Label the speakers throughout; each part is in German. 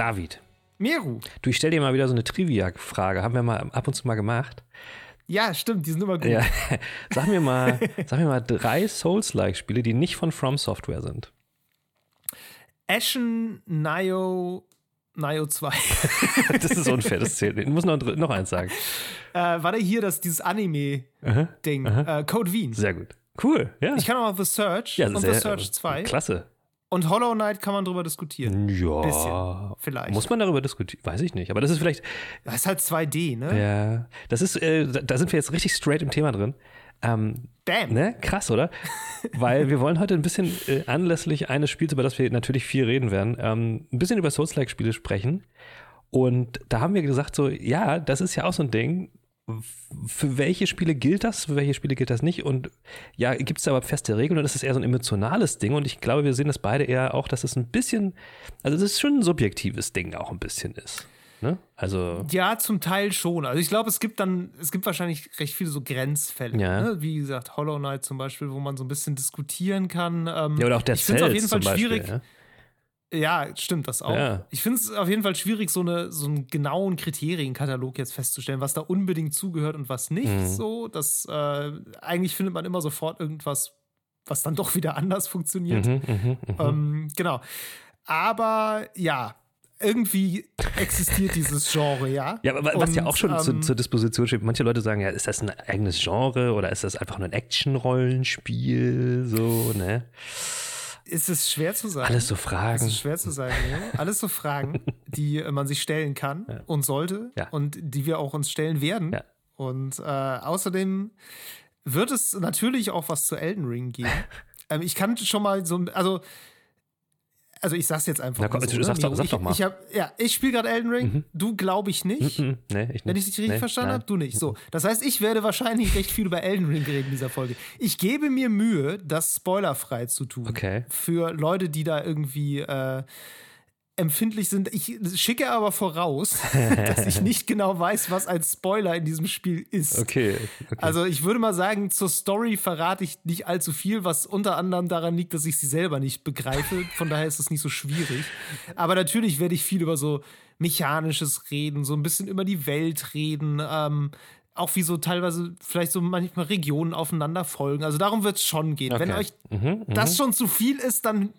Speaker 1: David.
Speaker 2: Meru.
Speaker 1: Du, ich stell dir mal wieder so eine Trivia-Frage. Haben wir mal ab und zu mal gemacht.
Speaker 2: Ja, stimmt, die sind immer gut.
Speaker 1: Ja. Sag mir mal, sag mir mal drei Souls-like-Spiele, die nicht von From Software sind.
Speaker 2: Ashen, Nio, Nio 2.
Speaker 1: das ist unfair, das zählt nicht. Ich muss noch, noch eins sagen.
Speaker 2: Äh, war da hier das, dieses Anime-Ding? Äh, Code Vein.
Speaker 1: Sehr gut. Cool, ja.
Speaker 2: Ich kann auch The Search
Speaker 1: ja,
Speaker 2: und
Speaker 1: sehr,
Speaker 2: The Search 2.
Speaker 1: Klasse.
Speaker 2: Und Hollow Knight kann man drüber diskutieren.
Speaker 1: Ja.
Speaker 2: Bisschen, vielleicht.
Speaker 1: Muss man darüber diskutieren? Weiß ich nicht. Aber das ist vielleicht.
Speaker 2: Das ist halt 2D, ne?
Speaker 1: Ja. Das ist, äh, da sind wir jetzt richtig straight im Thema drin. Ähm,
Speaker 2: Damn.
Speaker 1: Ne? Krass, oder? Weil wir wollen heute ein bisschen äh, anlässlich eines Spiels, über das wir natürlich viel reden werden, ähm, ein bisschen über Souls-like-Spiele sprechen. Und da haben wir gesagt, so, ja, das ist ja auch so ein Ding. Für welche Spiele gilt das, für welche Spiele gilt das nicht? Und ja, gibt es da aber feste Regeln und das ist eher so ein emotionales Ding. Und ich glaube, wir sehen das beide eher auch, dass es ein bisschen, also das ist schon ein subjektives Ding auch ein bisschen ist. Ne? Also
Speaker 2: ja, zum Teil schon. Also ich glaube, es gibt dann, es gibt wahrscheinlich recht viele so Grenzfälle.
Speaker 1: Ja.
Speaker 2: Ne? Wie gesagt, Hollow Knight zum Beispiel, wo man so ein bisschen diskutieren kann. Ähm,
Speaker 1: ja, oder auch der
Speaker 2: ich finde es auf jeden Fall
Speaker 1: Beispiel,
Speaker 2: schwierig.
Speaker 1: Ja?
Speaker 2: Ja, stimmt das auch.
Speaker 1: Ja.
Speaker 2: Ich finde es auf jeden Fall schwierig, so, eine, so einen genauen Kriterienkatalog jetzt festzustellen, was da unbedingt zugehört und was nicht.
Speaker 1: Mhm.
Speaker 2: So, das äh, eigentlich findet man immer sofort irgendwas, was dann doch wieder anders funktioniert.
Speaker 1: Mhm, mhm, mhm.
Speaker 2: Ähm, genau. Aber ja, irgendwie existiert dieses Genre, ja.
Speaker 1: Ja, aber was
Speaker 2: Und,
Speaker 1: ja auch schon zu,
Speaker 2: ähm,
Speaker 1: zur Disposition steht, manche Leute sagen, ja, ist das ein eigenes Genre oder ist das einfach nur ein Action-Rollenspiel? So, ne?
Speaker 2: Ist es schwer zu sagen.
Speaker 1: Alles so
Speaker 2: Es
Speaker 1: Fragen.
Speaker 2: ist schwer zu sagen, ja. Alles so Fragen, die äh, man sich stellen kann
Speaker 1: Ja.
Speaker 2: und sollte
Speaker 1: Ja.
Speaker 2: und die wir auch uns stellen werden. Und äh, außerdem wird es natürlich auch was zu Elden Ring geben. ähm, ich kann schon mal so, also, also ich sag's jetzt einfach.
Speaker 1: Na komm,
Speaker 2: so,
Speaker 1: sag's
Speaker 2: ne,
Speaker 1: doch-
Speaker 2: Miro?
Speaker 1: sag
Speaker 2: ich,
Speaker 1: doch mal.
Speaker 2: Ich hab, ja, ich spiele gerade Elden Ring.
Speaker 1: Mhm.
Speaker 2: Du glaube ich nicht.
Speaker 1: Mhm, nee, ich
Speaker 2: Wenn
Speaker 1: nicht.
Speaker 2: ich dich richtig
Speaker 1: Nee,
Speaker 2: verstanden habe, du nicht. So, das heißt, ich werde wahrscheinlich recht viel über Elden Ring reden in dieser Folge. Ich gebe mir Mühe, das spoilerfrei zu tun.
Speaker 1: Okay.
Speaker 2: Für Leute, die da irgendwie äh, empfindlich sind. Ich schicke aber voraus, dass ich nicht genau weiß, was ein Spoiler in diesem Spiel ist.
Speaker 1: Okay. okay.
Speaker 2: Also ich würde mal sagen, zur Story verrate ich nicht allzu viel, was unter anderem daran liegt, dass ich sie selber nicht begreife. Von daher ist es nicht so schwierig. Aber natürlich werde ich viel über so mechanisches reden, so ein bisschen über die Welt reden. Ähm, auch wie so teilweise vielleicht so manchmal Regionen aufeinander folgen. Also darum wird es schon gehen. Wenn
Speaker 1: Okay.
Speaker 2: euch
Speaker 1: Mhm, mhm.
Speaker 2: das schon zu viel ist, dann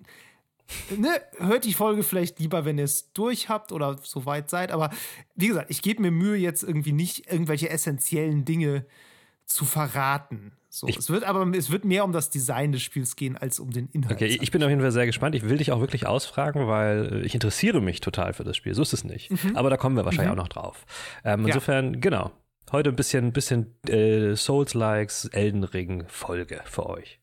Speaker 2: ne, hört die Folge vielleicht lieber, wenn ihr es durch habt oder so weit seid. Aber wie gesagt, ich gebe mir Mühe, jetzt irgendwie nicht irgendwelche essentiellen Dinge zu verraten. So,
Speaker 1: Ich-
Speaker 2: es wird aber es wird mehr um das Design des Spiels gehen als um den Inhalt.
Speaker 1: Okay, ich bin auf jeden Fall sehr gespannt. Ich will dich auch wirklich ausfragen, weil äh, ich interessiere mich total für das Spiel. So ist es nicht. Aber da kommen wir wahrscheinlich auch noch drauf. Ähm,
Speaker 2: Ja.
Speaker 1: insofern, genau. Heute ein bisschen, bisschen äh, Souls-Likes, Elden Ring-Folge für euch.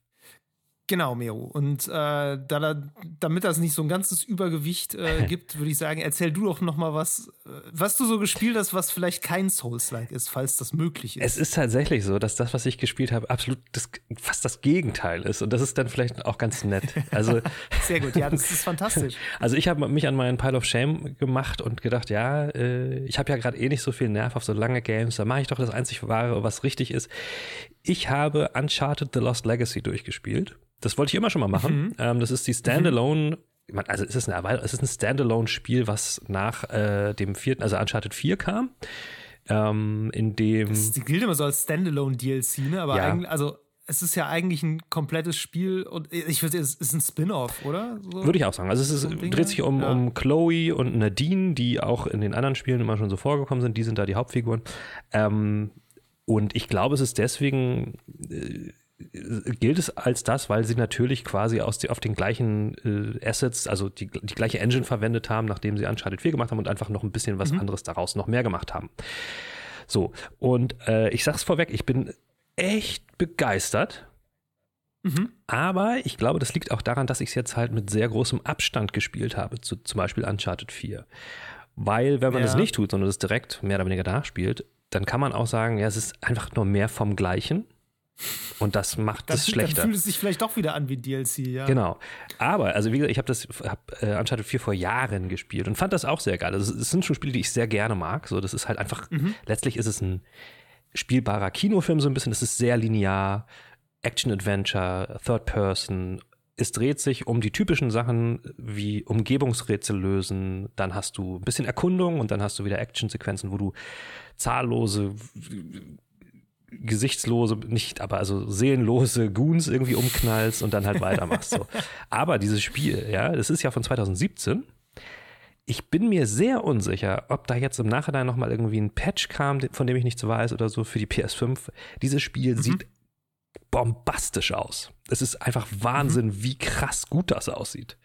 Speaker 2: Genau, Mero. Und äh, da, da, damit das nicht so ein ganzes Übergewicht äh, gibt, würde ich sagen, erzähl du doch noch mal was, äh, was du so gespielt hast, was vielleicht kein Souls-like ist, falls das möglich ist.
Speaker 1: Es ist tatsächlich so, dass das, was ich gespielt habe, absolut das, fast das Gegenteil ist. Und das ist dann vielleicht auch ganz nett. Also,
Speaker 2: Sehr gut, ja, das ist fantastisch.
Speaker 1: also ich habe mich an meinen Pile of Shame gemacht und gedacht, ja, äh, ich habe ja gerade eh nicht so viel Nerv auf so lange Games, da mache ich doch das einzig wahre, was richtig ist. Ich habe Uncharted The Lost Legacy durchgespielt. Das wollte ich immer schon mal machen. Ähm, das ist die Standalone, ich meine, also es ist, eine, es ist ein Standalone-Spiel, was nach äh, dem vierten, also Uncharted 4 kam. Ähm, in dem
Speaker 2: Das gilt immer so als Standalone-DLC, ne? Aber
Speaker 1: Ja.
Speaker 2: eigentlich, also es ist ja eigentlich ein komplettes Spiel und ich würde sagen, es ist ein Spin-off, oder? So?
Speaker 1: Würde ich auch sagen. Also es ist,
Speaker 2: So
Speaker 1: dreht sich um,
Speaker 2: Ja.
Speaker 1: um Chloe und Nadine, die auch in den anderen Spielen immer schon so vorgekommen sind. Die sind da die Hauptfiguren. Ähm, und ich glaube, es ist deswegen äh, gilt es als das, weil sie natürlich quasi aus die, auf den gleichen äh, Assets, also die, die gleiche Engine verwendet haben, nachdem sie Uncharted 4 gemacht haben und einfach noch ein bisschen was anderes daraus noch mehr gemacht haben. So, und äh, ich sag's vorweg, ich bin echt begeistert.
Speaker 2: Mhm.
Speaker 1: Aber ich glaube, das liegt auch daran, dass ich es jetzt halt mit sehr großem Abstand gespielt habe, zu, zum Beispiel Uncharted 4. Weil, wenn man
Speaker 2: Ja.
Speaker 1: das nicht tut, sondern es direkt mehr oder weniger nachspielt, dann kann man auch sagen, ja, es ist einfach nur mehr vom Gleichen. Und das macht
Speaker 2: Dann,
Speaker 1: es
Speaker 2: dann
Speaker 1: schlechter.
Speaker 2: fühlt es sich vielleicht doch wieder an wie DLC, ja.
Speaker 1: Genau. Aber, also wie gesagt, ich habe das, hab, äh, Uncharted 4 vor Jahren gespielt und fand das auch sehr geil. Also, es sind schon Spiele, die ich sehr gerne mag. So, das ist halt einfach,
Speaker 2: Mhm.
Speaker 1: letztlich ist es ein spielbarer Kinofilm so ein bisschen. Es ist sehr linear, Action-Adventure, Third Person, es dreht sich um die typischen Sachen wie Umgebungsrätsel lösen, dann hast du ein bisschen Erkundung und dann hast du wieder Actionsequenzen, wo du zahllose gesichtslose, nicht, aber also seelenlose Goons irgendwie umknallst und dann halt weitermachst. So. Aber dieses Spiel, ja, das ist ja von 2017. Ich bin mir sehr unsicher, ob da jetzt im Nachhinein nochmal irgendwie ein Patch kam, von dem ich nichts weiß oder so für die PS5. Dieses Spiel mhm. sieht bombastisch aus. Es ist einfach Wahnsinn, mhm. wie krass gut das aussieht.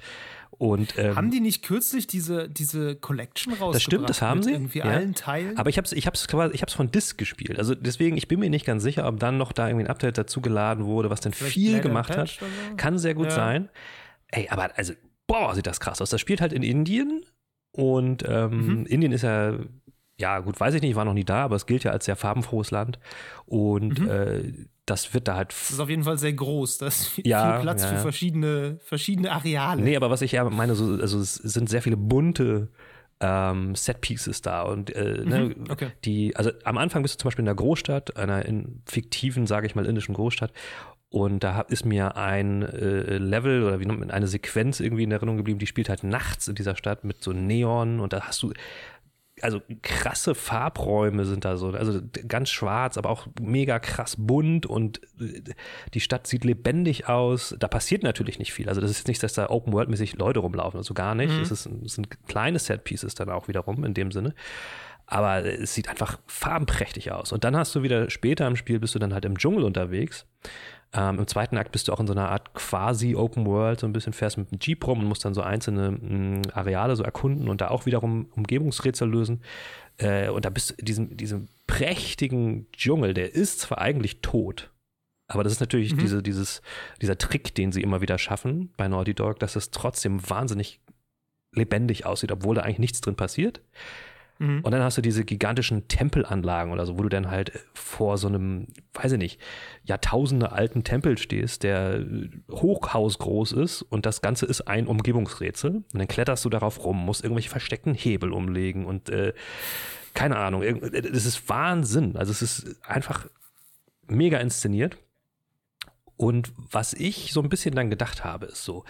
Speaker 1: Und, ähm,
Speaker 2: haben die nicht kürzlich diese, diese Collection rausgebracht?
Speaker 1: Das stimmt, das haben sie.
Speaker 2: Irgendwie ja. allen Teilen.
Speaker 1: Aber ich habe es ich hab's ich hab's von Disc gespielt. Also deswegen, ich bin mir nicht ganz sicher, ob dann noch da irgendwie ein Update dazu geladen wurde, was dann Vielleicht viel gemacht hat. So? Kann sehr gut ja. sein. Ey, aber also, boah, sieht das krass aus. Das spielt halt in Indien und ähm, mhm. Indien ist ja ja, gut, weiß ich nicht, ich war noch nie da, aber es gilt ja als sehr farbenfrohes Land. Und mhm. äh, das wird da halt.
Speaker 2: Das ist auf jeden Fall sehr groß. Da ist viel, ja, viel Platz ja, für verschiedene, verschiedene Areale.
Speaker 1: Nee, aber was ich ja meine, so, also es sind sehr viele bunte ähm, Set-Pieces da. Und äh, ne, mhm, okay. die, also am Anfang bist du zum Beispiel in einer Großstadt, einer in fiktiven, sage ich mal, indischen Großstadt. Und da ist mir ein äh, Level oder wie eine Sequenz irgendwie in Erinnerung geblieben, die spielt halt nachts in dieser Stadt mit so Neon und da hast du also krasse Farbräume sind da so, also ganz schwarz, aber auch mega krass bunt und äh, die Stadt sieht lebendig aus. Da passiert natürlich nicht viel. Also das ist nicht, dass da Open World mäßig Leute rumlaufen, also gar nicht. Mhm. Es, ist, es sind kleine Set Pieces dann auch wiederum in dem Sinne. Aber es sieht einfach farbenprächtig aus. Und dann hast du wieder später im Spiel bist du dann halt im Dschungel unterwegs ähm, Im zweiten Akt bist du auch in so einer Art quasi Open World, so ein bisschen fährst mit dem Jeep rum und musst dann so einzelne mh, mm, Areale so erkunden und da auch wiederum Umgebungsrätsel lösen. Äh, und da bist du in diesem, diesem prächtigen Dschungel, der ist zwar eigentlich tot, aber das ist natürlich mhm. diese, dieses, dieser Trick, den sie immer wieder schaffen bei Naughty Dog, dass es trotzdem wahnsinnig lebendig aussieht, obwohl da eigentlich nichts drin passiert. Mhm. Und dann hast du diese gigantischen Tempelanlagen oder so, wo du dann halt vor so einem, weiß ich nicht, Jahrtausende alten Tempel stehst, der hochhausgroß ist und das Ganze ist ein Umgebungsrätsel. Und dann kletterst du darauf rum, musst irgendwelche versteckten Hebel umlegen und äh, keine Ahnung, das ist Wahnsinn. Also es ist einfach mega inszeniert. Und was ich so ein bisschen dann gedacht habe, ist so,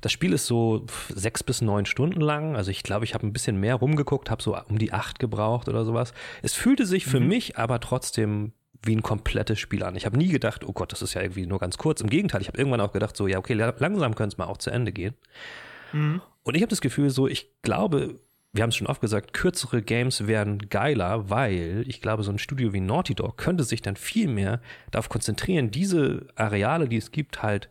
Speaker 1: das Spiel ist so sechs bis neun Stunden lang. Also ich glaube, ich habe ein bisschen mehr rumgeguckt, habe so um die acht gebraucht oder sowas. Es fühlte sich für mhm. mich aber trotzdem wie ein komplettes Spiel an. Ich habe nie gedacht, oh Gott, das ist ja irgendwie nur ganz kurz. Im Gegenteil, ich habe irgendwann auch gedacht, so, ja, okay, langsam könnte es mal auch zu Ende gehen. Mhm. Und ich habe das Gefühl, so, ich glaube, wir haben es schon oft gesagt, kürzere Games wären geiler, weil ich glaube, so ein Studio wie Naughty Dog könnte sich dann viel mehr darauf konzentrieren, diese Areale, die es gibt, halt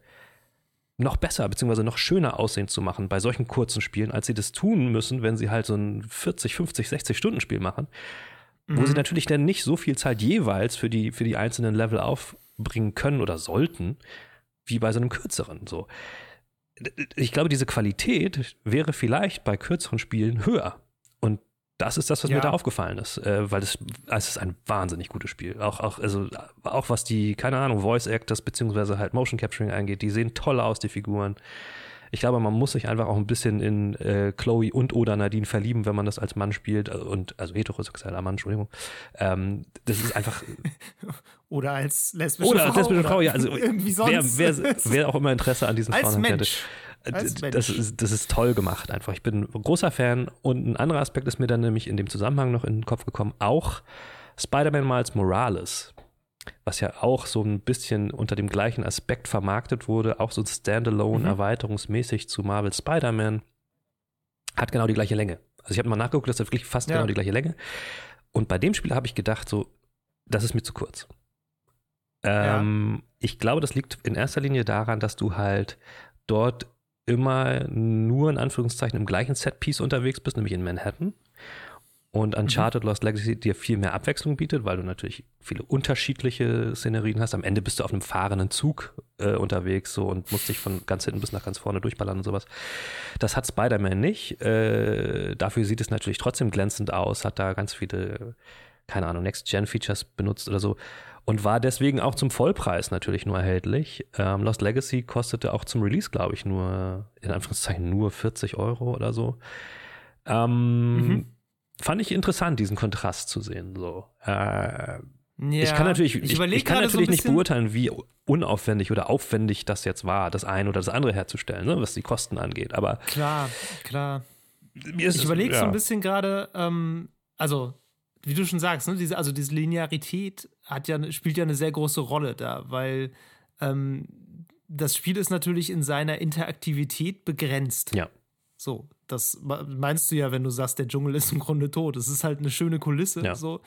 Speaker 1: noch besser bzw. noch schöner aussehen zu machen bei solchen kurzen Spielen, als sie das tun müssen, wenn sie halt so ein 40, 50, 60 Stunden Spiel machen, mhm. wo sie natürlich dann nicht so viel Zeit jeweils für die, für die einzelnen Level aufbringen können oder sollten, wie bei so einem kürzeren. So ich glaube, diese Qualität wäre vielleicht bei kürzeren Spielen höher. Und das ist das, was ja. mir da aufgefallen ist, äh, weil es, es ist ein wahnsinnig gutes Spiel. Auch, auch, also, auch was die, keine Ahnung, Voice Actors beziehungsweise halt Motion Capturing angeht, die sehen toll aus, die Figuren ich glaube, man muss sich einfach auch ein bisschen in äh, Chloe und oder Nadine verlieben, wenn man das als Mann spielt äh, und also heterosexueller Mann, Entschuldigung. Ähm, das ist einfach
Speaker 2: oder als lesbische
Speaker 1: oder
Speaker 2: Frau
Speaker 1: als lesbische Frau, ja, also irgendwie sonst. Wer, wer, wer auch immer Interesse an diesen
Speaker 2: als
Speaker 1: Frauen
Speaker 2: Mensch.
Speaker 1: hätte. Äh, das ist, das ist toll gemacht einfach. Ich bin ein großer Fan und ein anderer Aspekt ist mir dann nämlich in dem Zusammenhang noch in den Kopf gekommen, auch Spider-Man Miles Morales was ja auch so ein bisschen unter dem gleichen Aspekt vermarktet wurde, auch so Standalone mhm. erweiterungsmäßig zu Marvel Spider-Man, hat genau die gleiche Länge. Also ich habe mal nachgeguckt, das hat wirklich fast ja. genau die gleiche Länge. Und bei dem Spiel habe ich gedacht, so, das ist mir zu kurz. Ähm, ja. Ich glaube, das liegt in erster Linie daran, dass du halt dort immer nur in Anführungszeichen im gleichen Setpiece unterwegs bist, nämlich in Manhattan und Uncharted mhm. Lost Legacy dir viel mehr Abwechslung bietet, weil du natürlich viele unterschiedliche Szenerien hast. Am Ende bist du auf einem fahrenden Zug äh, unterwegs so und musst dich von ganz hinten bis nach ganz vorne durchballern und sowas. Das hat Spider-Man nicht. Äh, dafür sieht es natürlich trotzdem glänzend aus, hat da ganz viele, keine Ahnung, Next-Gen-Features benutzt oder so und war deswegen auch zum Vollpreis natürlich nur erhältlich. Ähm, Lost Legacy kostete auch zum Release, glaube ich, nur, in Anführungszeichen, nur 40 Euro oder so. Ähm, mhm fand ich interessant, diesen Kontrast zu sehen. So. Äh, Ja, ich kann natürlich, ich, ich, kann natürlich so nicht beurteilen, wie unaufwendig oder aufwendig das jetzt war, das eine oder das andere herzustellen, ne, was die Kosten angeht. Aber
Speaker 2: klar, klar. ich überlege ja. so ein bisschen gerade, ähm, also wie du schon sagst, ne, diese, also diese Linearität hat ja, spielt ja eine sehr große Rolle da, weil ähm, das Spiel ist natürlich in seiner Interaktivität begrenzt.
Speaker 1: Ja.
Speaker 2: So, das meinst du ja, wenn du sagst, der Dschungel ist im Grunde tot. Es ist halt eine schöne Kulisse. Ja. So.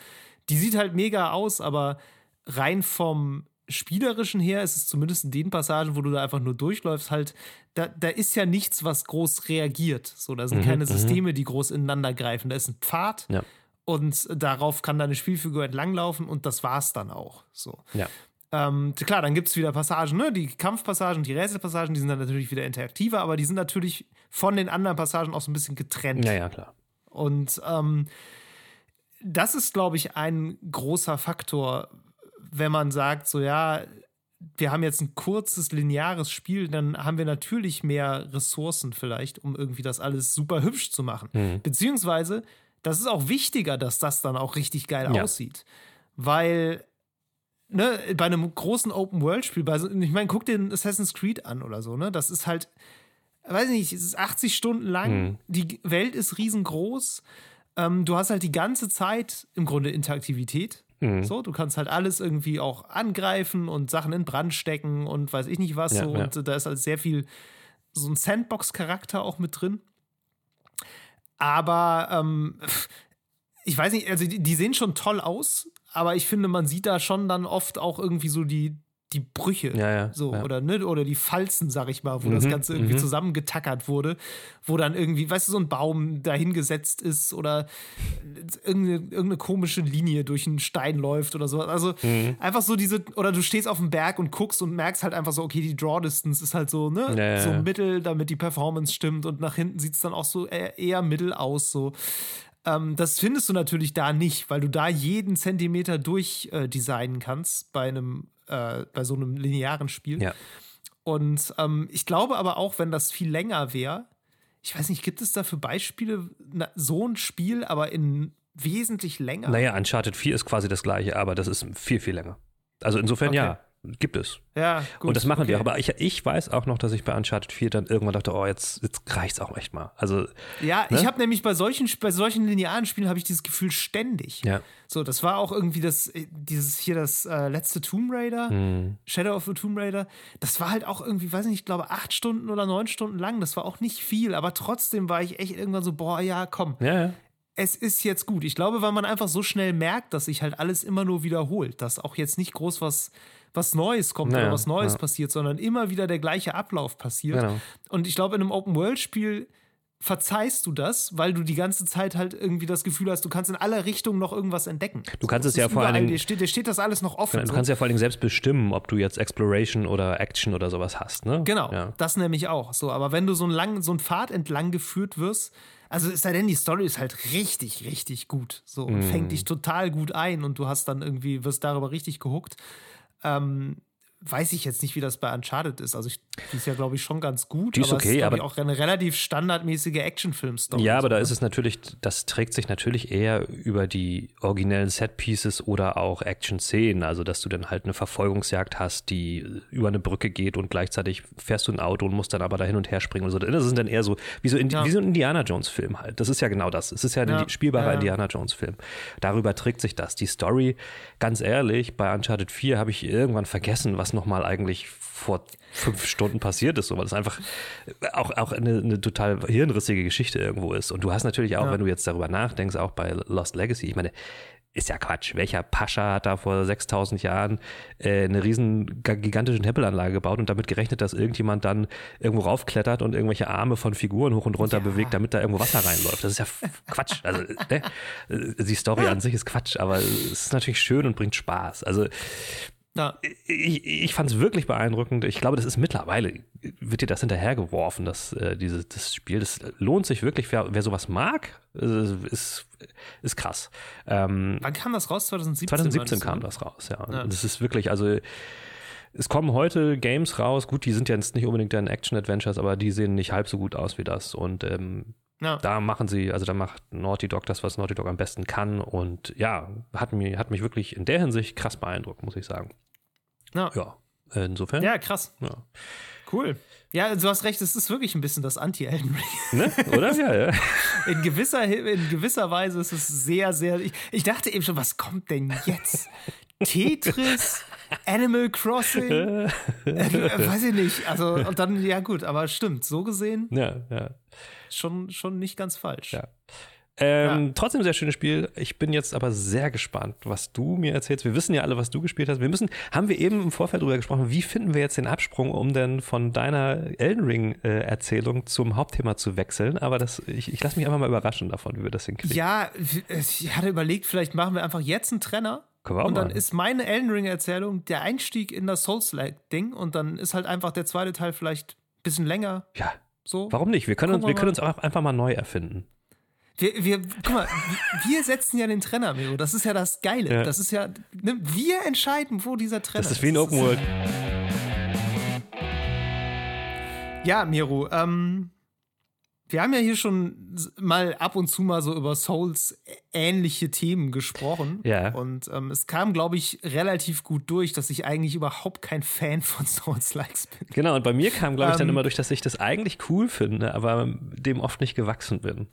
Speaker 2: Die sieht halt mega aus, aber rein vom spielerischen her ist es zumindest in den Passagen, wo du da einfach nur durchläufst, halt, da, da ist ja nichts, was groß reagiert. So, da sind mhm, keine mhm. Systeme, die groß ineinander greifen. Da ist ein Pfad
Speaker 1: ja.
Speaker 2: und darauf kann deine Spielfigur entlanglaufen und das war's dann auch. So.
Speaker 1: Ja.
Speaker 2: Ähm, klar, dann gibt es wieder Passagen, ne? Die Kampfpassagen, die Rätselpassagen, die sind dann natürlich wieder interaktiver, aber die sind natürlich von den anderen Passagen auch so ein bisschen getrennt.
Speaker 1: Ja, ja, klar.
Speaker 2: Und ähm, das ist, glaube ich, ein großer Faktor, wenn man sagt, so ja, wir haben jetzt ein kurzes, lineares Spiel, dann haben wir natürlich mehr Ressourcen vielleicht, um irgendwie das alles super hübsch zu machen. Mhm. Beziehungsweise, das ist auch wichtiger, dass das dann auch richtig geil ja. aussieht. Weil ne, bei einem großen Open-World-Spiel, ich meine, guck dir Assassin's Creed an oder so, ne? Das ist halt, weiß nicht, es ist 80 Stunden lang, mhm. die Welt ist riesengroß. Ähm, du hast halt die ganze Zeit im Grunde Interaktivität. Mhm. So, du kannst halt alles irgendwie auch angreifen und Sachen in Brand stecken und weiß ich nicht was. Ja, so. Ja. Und da ist halt sehr viel so ein Sandbox-Charakter auch mit drin. Aber ähm, ich weiß nicht, also die, die, sehen schon toll aus, aber ich finde, man sieht da schon dann oft auch irgendwie so die, die Brüche,
Speaker 1: ja, ja,
Speaker 2: so
Speaker 1: ja.
Speaker 2: oder ne oder die Falzen, sag ich mal, wo mhm, das Ganze irgendwie mhm. zusammengetackert wurde, wo dann irgendwie, weißt du, so ein Baum dahingesetzt ist oder irgendeine, irgendeine komische Linie durch einen Stein läuft oder so. Also mhm. einfach so diese oder du stehst auf dem Berg und guckst und merkst halt einfach so, okay, die Draw Distance ist halt so ne so mittel, damit die Performance stimmt und nach hinten sieht es dann auch so eher, eher mittel aus so. Ähm, das findest du natürlich da nicht, weil du da jeden Zentimeter durchdesignen äh, kannst bei einem, äh, bei so einem linearen Spiel.
Speaker 1: Ja.
Speaker 2: Und ähm, ich glaube aber auch, wenn das viel länger wäre, ich weiß nicht, gibt es da für Beispiele na, so ein Spiel, aber in wesentlich länger?
Speaker 1: Naja, Uncharted 4 ist quasi das gleiche, aber das ist viel, viel länger. Also insofern okay. ja. Gibt es.
Speaker 2: Ja,
Speaker 1: gut. Und das machen okay. wir. Aber ich, ich weiß auch noch, dass ich bei Uncharted 4 dann irgendwann dachte, oh, jetzt, jetzt es auch echt mal. Also,
Speaker 2: ja, ne? ich habe nämlich bei solchen, bei solchen linearen Spielen habe ich dieses Gefühl ständig.
Speaker 1: Ja.
Speaker 2: So, das war auch irgendwie das, äh, dieses hier das äh, letzte Tomb Raider,
Speaker 1: hm.
Speaker 2: Shadow of the Tomb Raider. Das war halt auch irgendwie, weiß nicht, ich glaube, acht Stunden oder neun Stunden lang. Das war auch nicht viel, aber trotzdem war ich echt irgendwann so, boah, ja, komm.
Speaker 1: Ja, ja
Speaker 2: es ist jetzt gut. Ich glaube, weil man einfach so schnell merkt, dass sich halt alles immer nur wiederholt, dass auch jetzt nicht groß was was Neues kommt naja, oder was Neues ja. passiert, sondern immer wieder der gleiche Ablauf passiert. Genau. Und ich glaube, in einem Open-World-Spiel verzeihst du das, weil du die ganze Zeit halt irgendwie das Gefühl hast, du kannst in alle Richtungen noch irgendwas entdecken.
Speaker 1: Du kannst es ja vor allen Dingen.
Speaker 2: Dir steht, dir steht das alles noch offen.
Speaker 1: Du kannst so. ja vor allen Dingen selbst bestimmen, ob du jetzt Exploration oder Action oder sowas hast, ne?
Speaker 2: Genau,
Speaker 1: ja.
Speaker 2: das nämlich auch. So, aber wenn du so einen langen, so einen Pfad entlang geführt wirst, also ist sei denn, die Story ist halt richtig, richtig gut. So und mm. fängt dich total gut ein und du hast dann irgendwie, wirst darüber richtig gehuckt. Ähm, weiß ich jetzt nicht, wie das bei Uncharted ist. Also ich, die ist ja, glaube ich, schon ganz gut.
Speaker 1: Die ist aber okay, ist,
Speaker 2: aber auch eine relativ standardmäßige Actionfilm-Story.
Speaker 1: Ja, aber da ne? ist es natürlich, das trägt sich natürlich eher über die originellen Set-Pieces oder auch Action-Szenen. Also, dass du dann halt eine Verfolgungsjagd hast, die über eine Brücke geht und gleichzeitig fährst du ein Auto und musst dann aber da hin und her springen und so. Das ist dann eher so, wie so, in, ja. wie so ein Indiana Jones-Film halt. Das ist ja genau das. Es ist ja ein ja. spielbarer ja. Indiana Jones-Film. Darüber trägt sich das. Die Story, ganz ehrlich, bei Uncharted 4 habe ich irgendwann vergessen, was was nochmal eigentlich vor fünf Stunden passiert ist, so, weil das einfach auch, auch eine, eine total hirnrissige Geschichte irgendwo ist. Und du hast natürlich auch, ja. wenn du jetzt darüber nachdenkst, auch bei Lost Legacy, ich meine, ist ja Quatsch. Welcher Pascha hat da vor 6000 Jahren äh, eine riesen gigantische Tempelanlage gebaut und damit gerechnet, dass irgendjemand dann irgendwo raufklettert und irgendwelche Arme von Figuren hoch und runter ja. bewegt, damit da irgendwo Wasser reinläuft. Das ist ja Quatsch. Also, ne? Die Story an sich ist Quatsch, aber es ist natürlich schön und bringt Spaß. Also, ja. Ich, ich fand es wirklich beeindruckend. Ich glaube, das ist mittlerweile, wird dir das hinterhergeworfen, dass äh, dieses das Spiel, das lohnt sich wirklich, wer, wer sowas mag, ist, ist krass.
Speaker 2: Ähm, Wann kam das raus? 2017?
Speaker 1: 2017 kam das raus, ja. ja. Das ist wirklich, also es kommen heute Games raus, gut, die sind jetzt nicht unbedingt dann Action-Adventures, aber die sehen nicht halb so gut aus wie das. Und ähm, Ja. Da machen sie, also da macht Naughty Dog das, was Naughty Dog am besten kann. Und ja, hat, mir, hat mich wirklich in der Hinsicht krass beeindruckt, muss ich sagen.
Speaker 2: Ja.
Speaker 1: ja insofern.
Speaker 2: Ja, krass.
Speaker 1: Ja.
Speaker 2: Cool. Ja, du hast recht, es ist wirklich ein bisschen das Anti-Elden Ring.
Speaker 1: Ne? Oder? Ja, ja.
Speaker 2: In gewisser, in gewisser Weise ist es sehr, sehr. Ich, ich dachte eben schon, was kommt denn jetzt? Tetris, Animal Crossing, äh, weiß ich nicht. Also, und dann, ja, gut, aber stimmt, so gesehen.
Speaker 1: Ja, ja.
Speaker 2: Schon, schon nicht ganz falsch.
Speaker 1: Ja. Ähm, ja. Trotzdem sehr schönes Spiel. Ich bin jetzt aber sehr gespannt, was du mir erzählst. Wir wissen ja alle, was du gespielt hast. Wir müssen, haben wir eben im Vorfeld darüber gesprochen, wie finden wir jetzt den Absprung, um denn von deiner Elden Ring-Erzählung zum Hauptthema zu wechseln. Aber das, ich, ich lasse mich einfach mal überraschen davon, wie wir das hinkriegen.
Speaker 2: Ja, ich hatte überlegt, vielleicht machen wir einfach jetzt einen Trenner. Und dann ist meine Elden Ring-Erzählung der Einstieg in das Souls-like-Ding und dann ist halt einfach der zweite Teil vielleicht ein bisschen länger.
Speaker 1: Ja. So. Warum nicht? Wir können, uns, wir können uns auch einfach mal neu erfinden.
Speaker 2: Wir, wir, guck mal, wir setzen ja den Trenner, Miro. Das ist ja das Geile. Ja. Das ist ja, ne, wir entscheiden, wo dieser Trenner ist.
Speaker 1: Das ist wie ein Open World.
Speaker 2: Ja, Miro, ähm, wir haben ja hier schon mal ab und zu mal so über Souls ähnliche Themen gesprochen.
Speaker 1: Ja.
Speaker 2: Und ähm, es kam, glaube ich, relativ gut durch, dass ich eigentlich überhaupt kein Fan von Souls-Likes bin.
Speaker 1: Genau, und bei mir kam, glaube ich, dann ähm, immer durch, dass ich das eigentlich cool finde, aber dem oft nicht gewachsen bin.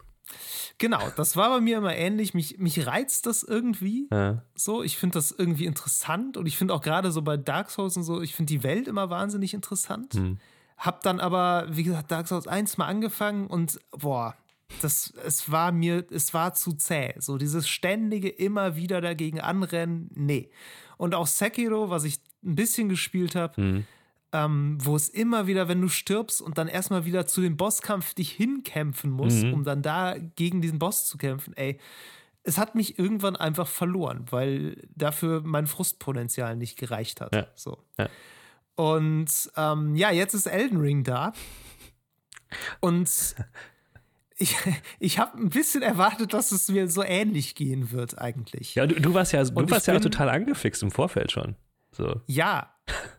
Speaker 2: Genau, das war bei mir immer ähnlich. Mich, mich reizt das irgendwie. Ja. So, ich finde das irgendwie interessant und ich finde auch gerade so bei Dark Souls und so, ich finde die Welt immer wahnsinnig interessant. Hm. Hab dann aber, wie gesagt, Dark Souls 1 mal angefangen und boah, das, es war mir, es war zu zäh. So dieses ständige immer wieder dagegen anrennen, nee. Und auch Sekiro, was ich ein bisschen gespielt habe, hm ähm, wo es immer wieder, wenn du stirbst und dann erstmal wieder zu dem Bosskampf dich hinkämpfen musst, mhm. um dann da gegen diesen Boss zu kämpfen, ey, es hat mich irgendwann einfach verloren, weil dafür mein Frustpotenzial nicht gereicht hat.
Speaker 1: Ja.
Speaker 2: So.
Speaker 1: Ja.
Speaker 2: Und ähm, ja, jetzt ist Elden Ring da. Und ich, ich habe ein bisschen erwartet, dass es mir so ähnlich gehen wird, eigentlich.
Speaker 1: Ja, du, du warst ja, du warst ja total angefixt im Vorfeld schon. So.
Speaker 2: Ja,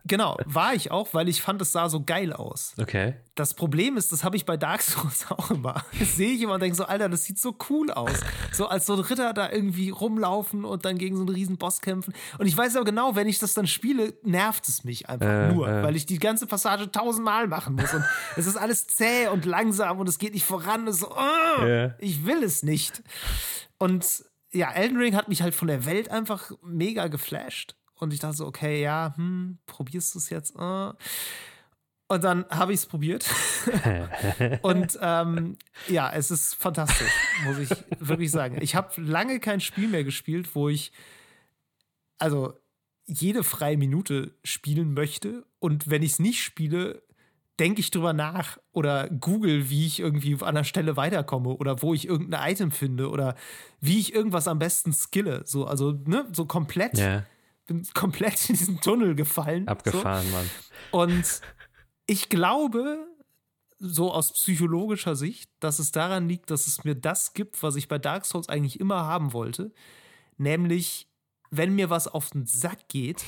Speaker 2: genau, war ich auch, weil ich fand, es sah so geil aus.
Speaker 1: Okay.
Speaker 2: Das Problem ist, das habe ich bei Dark Souls auch immer. Das sehe ich immer und denke so, Alter, das sieht so cool aus. So als so ein Ritter da irgendwie rumlaufen und dann gegen so einen riesen Boss kämpfen. Und ich weiß aber genau, wenn ich das dann spiele, nervt es mich einfach äh, nur, äh. weil ich die ganze Passage tausendmal machen muss. Und es ist alles zäh und langsam und es geht nicht voran. So, oh, yeah. ich will es nicht. Und ja, Elden Ring hat mich halt von der Welt einfach mega geflasht. Und ich dachte so, okay, ja, hm, probierst du es jetzt? Äh. Und dann habe ich es probiert. und ähm, ja, es ist fantastisch, muss ich wirklich sagen. Ich habe lange kein Spiel mehr gespielt, wo ich also jede freie Minute spielen möchte. Und wenn ich es nicht spiele, denke ich drüber nach oder google, wie ich irgendwie an einer Stelle weiterkomme oder wo ich irgendein Item finde oder wie ich irgendwas am besten skille. So, also, ne, so komplett.
Speaker 1: Yeah
Speaker 2: bin komplett in diesen Tunnel gefallen.
Speaker 1: Abgefahren, so. Mann.
Speaker 2: Und ich glaube, so aus psychologischer Sicht, dass es daran liegt, dass es mir das gibt, was ich bei Dark Souls eigentlich immer haben wollte. Nämlich, wenn mir was auf den Sack geht,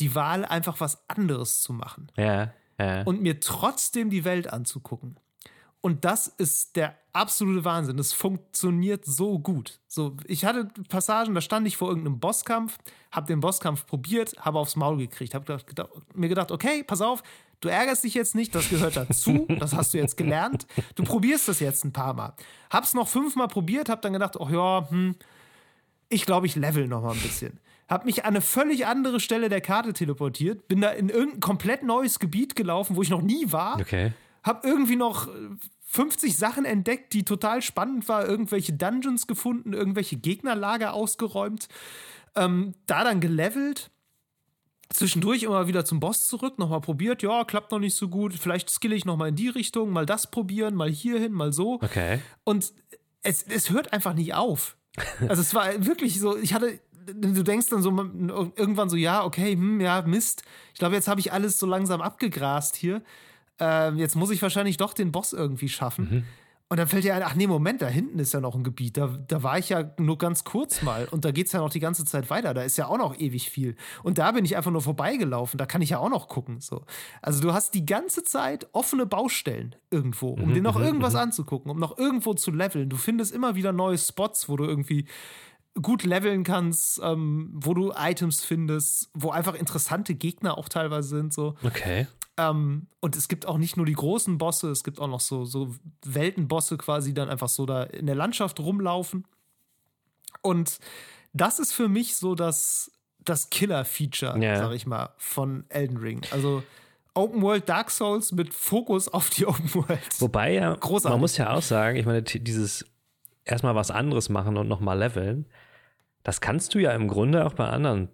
Speaker 2: die Wahl, einfach was anderes zu machen.
Speaker 1: Ja, ja.
Speaker 2: Und mir trotzdem die Welt anzugucken. Und das ist der absolute Wahnsinn. Das funktioniert so gut. So, ich hatte Passagen, da stand ich vor irgendeinem Bosskampf, habe den Bosskampf probiert, habe aufs Maul gekriegt, habe mir gedacht, okay, pass auf, du ärgerst dich jetzt nicht, das gehört dazu, das hast du jetzt gelernt. Du probierst das jetzt ein paar Mal. Hab's noch fünfmal probiert, hab dann gedacht, oh ja, hm, ich glaube, ich level noch mal ein bisschen. Hab mich an eine völlig andere Stelle der Karte teleportiert, bin da in irgendein komplett neues Gebiet gelaufen, wo ich noch nie war.
Speaker 1: Okay.
Speaker 2: Hab irgendwie noch 50 Sachen entdeckt, die total spannend war, irgendwelche Dungeons gefunden, irgendwelche Gegnerlager ausgeräumt, ähm, da dann gelevelt, zwischendurch immer wieder zum Boss zurück, nochmal probiert, ja, klappt noch nicht so gut, vielleicht skille ich nochmal in die Richtung, mal das probieren, mal hierhin, mal so.
Speaker 1: Okay.
Speaker 2: Und es, es hört einfach nicht auf. Also es war wirklich so, ich hatte, du denkst dann so irgendwann so, ja, okay, hm, ja, Mist. Ich glaube, jetzt habe ich alles so langsam abgegrast hier äh, jetzt muss ich wahrscheinlich doch den Boss irgendwie schaffen. Mhm. Und dann fällt dir ein, ach nee, Moment, da hinten ist ja noch ein Gebiet. Da, da war ich ja nur ganz kurz mal. Und da geht es ja noch die ganze Zeit weiter. Da ist ja auch noch ewig viel. Und da bin ich einfach nur vorbeigelaufen. Da kann ich ja auch noch gucken. So. Also du hast die ganze Zeit offene Baustellen irgendwo, um
Speaker 1: Mhm,
Speaker 2: dir noch
Speaker 1: mhm,
Speaker 2: irgendwas
Speaker 1: mhm.
Speaker 2: anzugucken, um noch irgendwo zu leveln. Du findest immer wieder neue Spots, wo du irgendwie gut leveln kannst, ähm, wo du Items findest, wo einfach interessante Gegner auch teilweise sind. So.
Speaker 1: Okay.
Speaker 2: Ähm, und es gibt auch nicht nur die großen Bosse, es gibt auch noch so, so Weltenbosse quasi, die dann einfach so da in der Landschaft rumlaufen. Und das ist für mich so das, das Killer-Feature,
Speaker 1: Ja.
Speaker 2: sag ich mal, von Elden Ring. Also Open World Dark Souls mit Fokus auf die Open World.
Speaker 1: Wobei ja,
Speaker 2: Großartig.
Speaker 1: man muss ja auch sagen, ich meine, dieses erstmal was anderes machen und nochmal leveln, das kannst du ja im Grunde auch bei anderen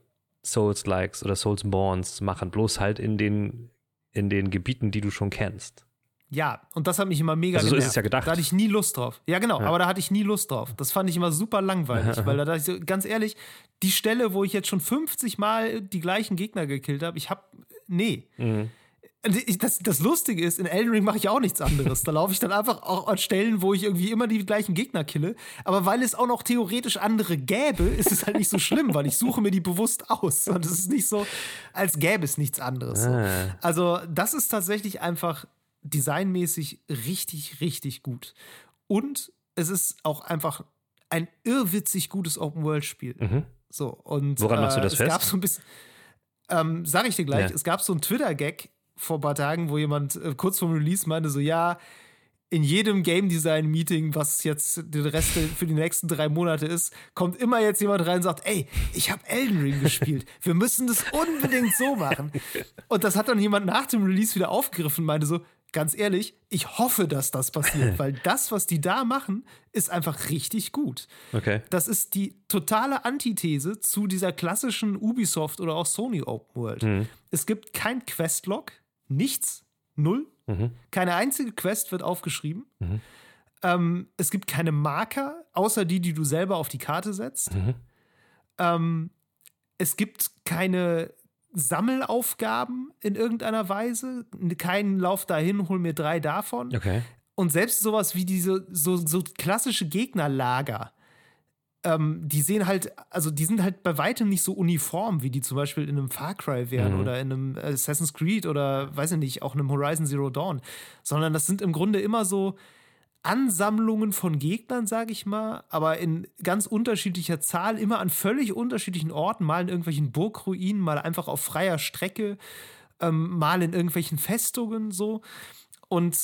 Speaker 1: Souls-Likes oder Souls-Borns machen, bloß halt in den, in den Gebieten, die du schon kennst.
Speaker 2: Ja, und das hat mich immer mega
Speaker 1: Also so ist es ja gedacht.
Speaker 2: Da hatte ich nie Lust drauf. Ja, genau,
Speaker 1: Ja.
Speaker 2: aber da hatte ich nie Lust drauf. Das fand ich immer super langweilig, weil da dachte ich so, ganz ehrlich, die Stelle, wo ich jetzt schon 50 Mal die gleichen Gegner gekillt habe, ich hab, nee.
Speaker 1: Mhm.
Speaker 2: Ich- Das, das Lustige ist, in Elden Ring mache ich auch nichts anderes. Da laufe ich dann einfach auch an Stellen, wo ich irgendwie immer die gleichen Gegner kille. Aber weil es auch noch theoretisch andere gäbe, ist es halt nicht so schlimm, weil ich suche mir die bewusst aus. Und es ist nicht so, als gäbe es nichts anderes.
Speaker 1: Ah.
Speaker 2: Also, das ist tatsächlich einfach designmäßig richtig, richtig gut. Und es ist auch einfach ein irrwitzig gutes Open-World-Spiel.
Speaker 1: Mhm.
Speaker 2: So, und
Speaker 1: Woran machst du das
Speaker 2: es
Speaker 1: fest?
Speaker 2: gab so ein bisschen, ähm, sag ich dir gleich,
Speaker 1: Ja.
Speaker 2: es gab so einen Twitter-Gag vor ein paar Tagen, wo jemand äh, kurz vorm Release meinte, so, ja, in jedem Game Design Meeting, was jetzt den Rest für die nächsten drei Monate ist, kommt immer jetzt jemand rein und sagt, ey, ich habe Elden Ring gespielt. Wir müssen das unbedingt so machen. Und das hat dann jemand nach dem Release wieder aufgegriffen und meinte so, ganz ehrlich, ich hoffe, dass das passiert, weil das, was die da machen, ist einfach richtig gut.
Speaker 1: Okay.
Speaker 2: Das ist die totale Antithese zu dieser klassischen Ubisoft oder auch Sony Open World.
Speaker 1: Mhm.
Speaker 2: Es gibt kein Questlog, nichts, null.
Speaker 1: Mhm.
Speaker 2: Keine einzige Quest wird aufgeschrieben. Ähm, es gibt keine Marker, außer die, die du selber auf die Karte setzt.
Speaker 1: Mhm.
Speaker 2: Ähm, es gibt keine Sammelaufgaben in irgendeiner Weise. Keinen Lauf dahin, hol mir drei davon.
Speaker 1: Okay.
Speaker 2: Und selbst sowas wie diese so, so klassische Gegnerlager, ähm, die sehen halt, also die sind halt bei weitem nicht so uniform, wie die zum Beispiel in einem Far Cry wären
Speaker 1: Mhm.
Speaker 2: oder in einem Assassin's Creed oder weiß ich nicht, auch einem Horizon Zero Dawn. Sondern das sind im Grunde immer so Ansammlungen von Gegnern, sage ich mal, aber in ganz unterschiedlicher Zahl, immer an völlig unterschiedlichen Orten, mal in irgendwelchen Burgruinen, mal einfach auf freier Strecke, ähm, mal in irgendwelchen Festungen so. Und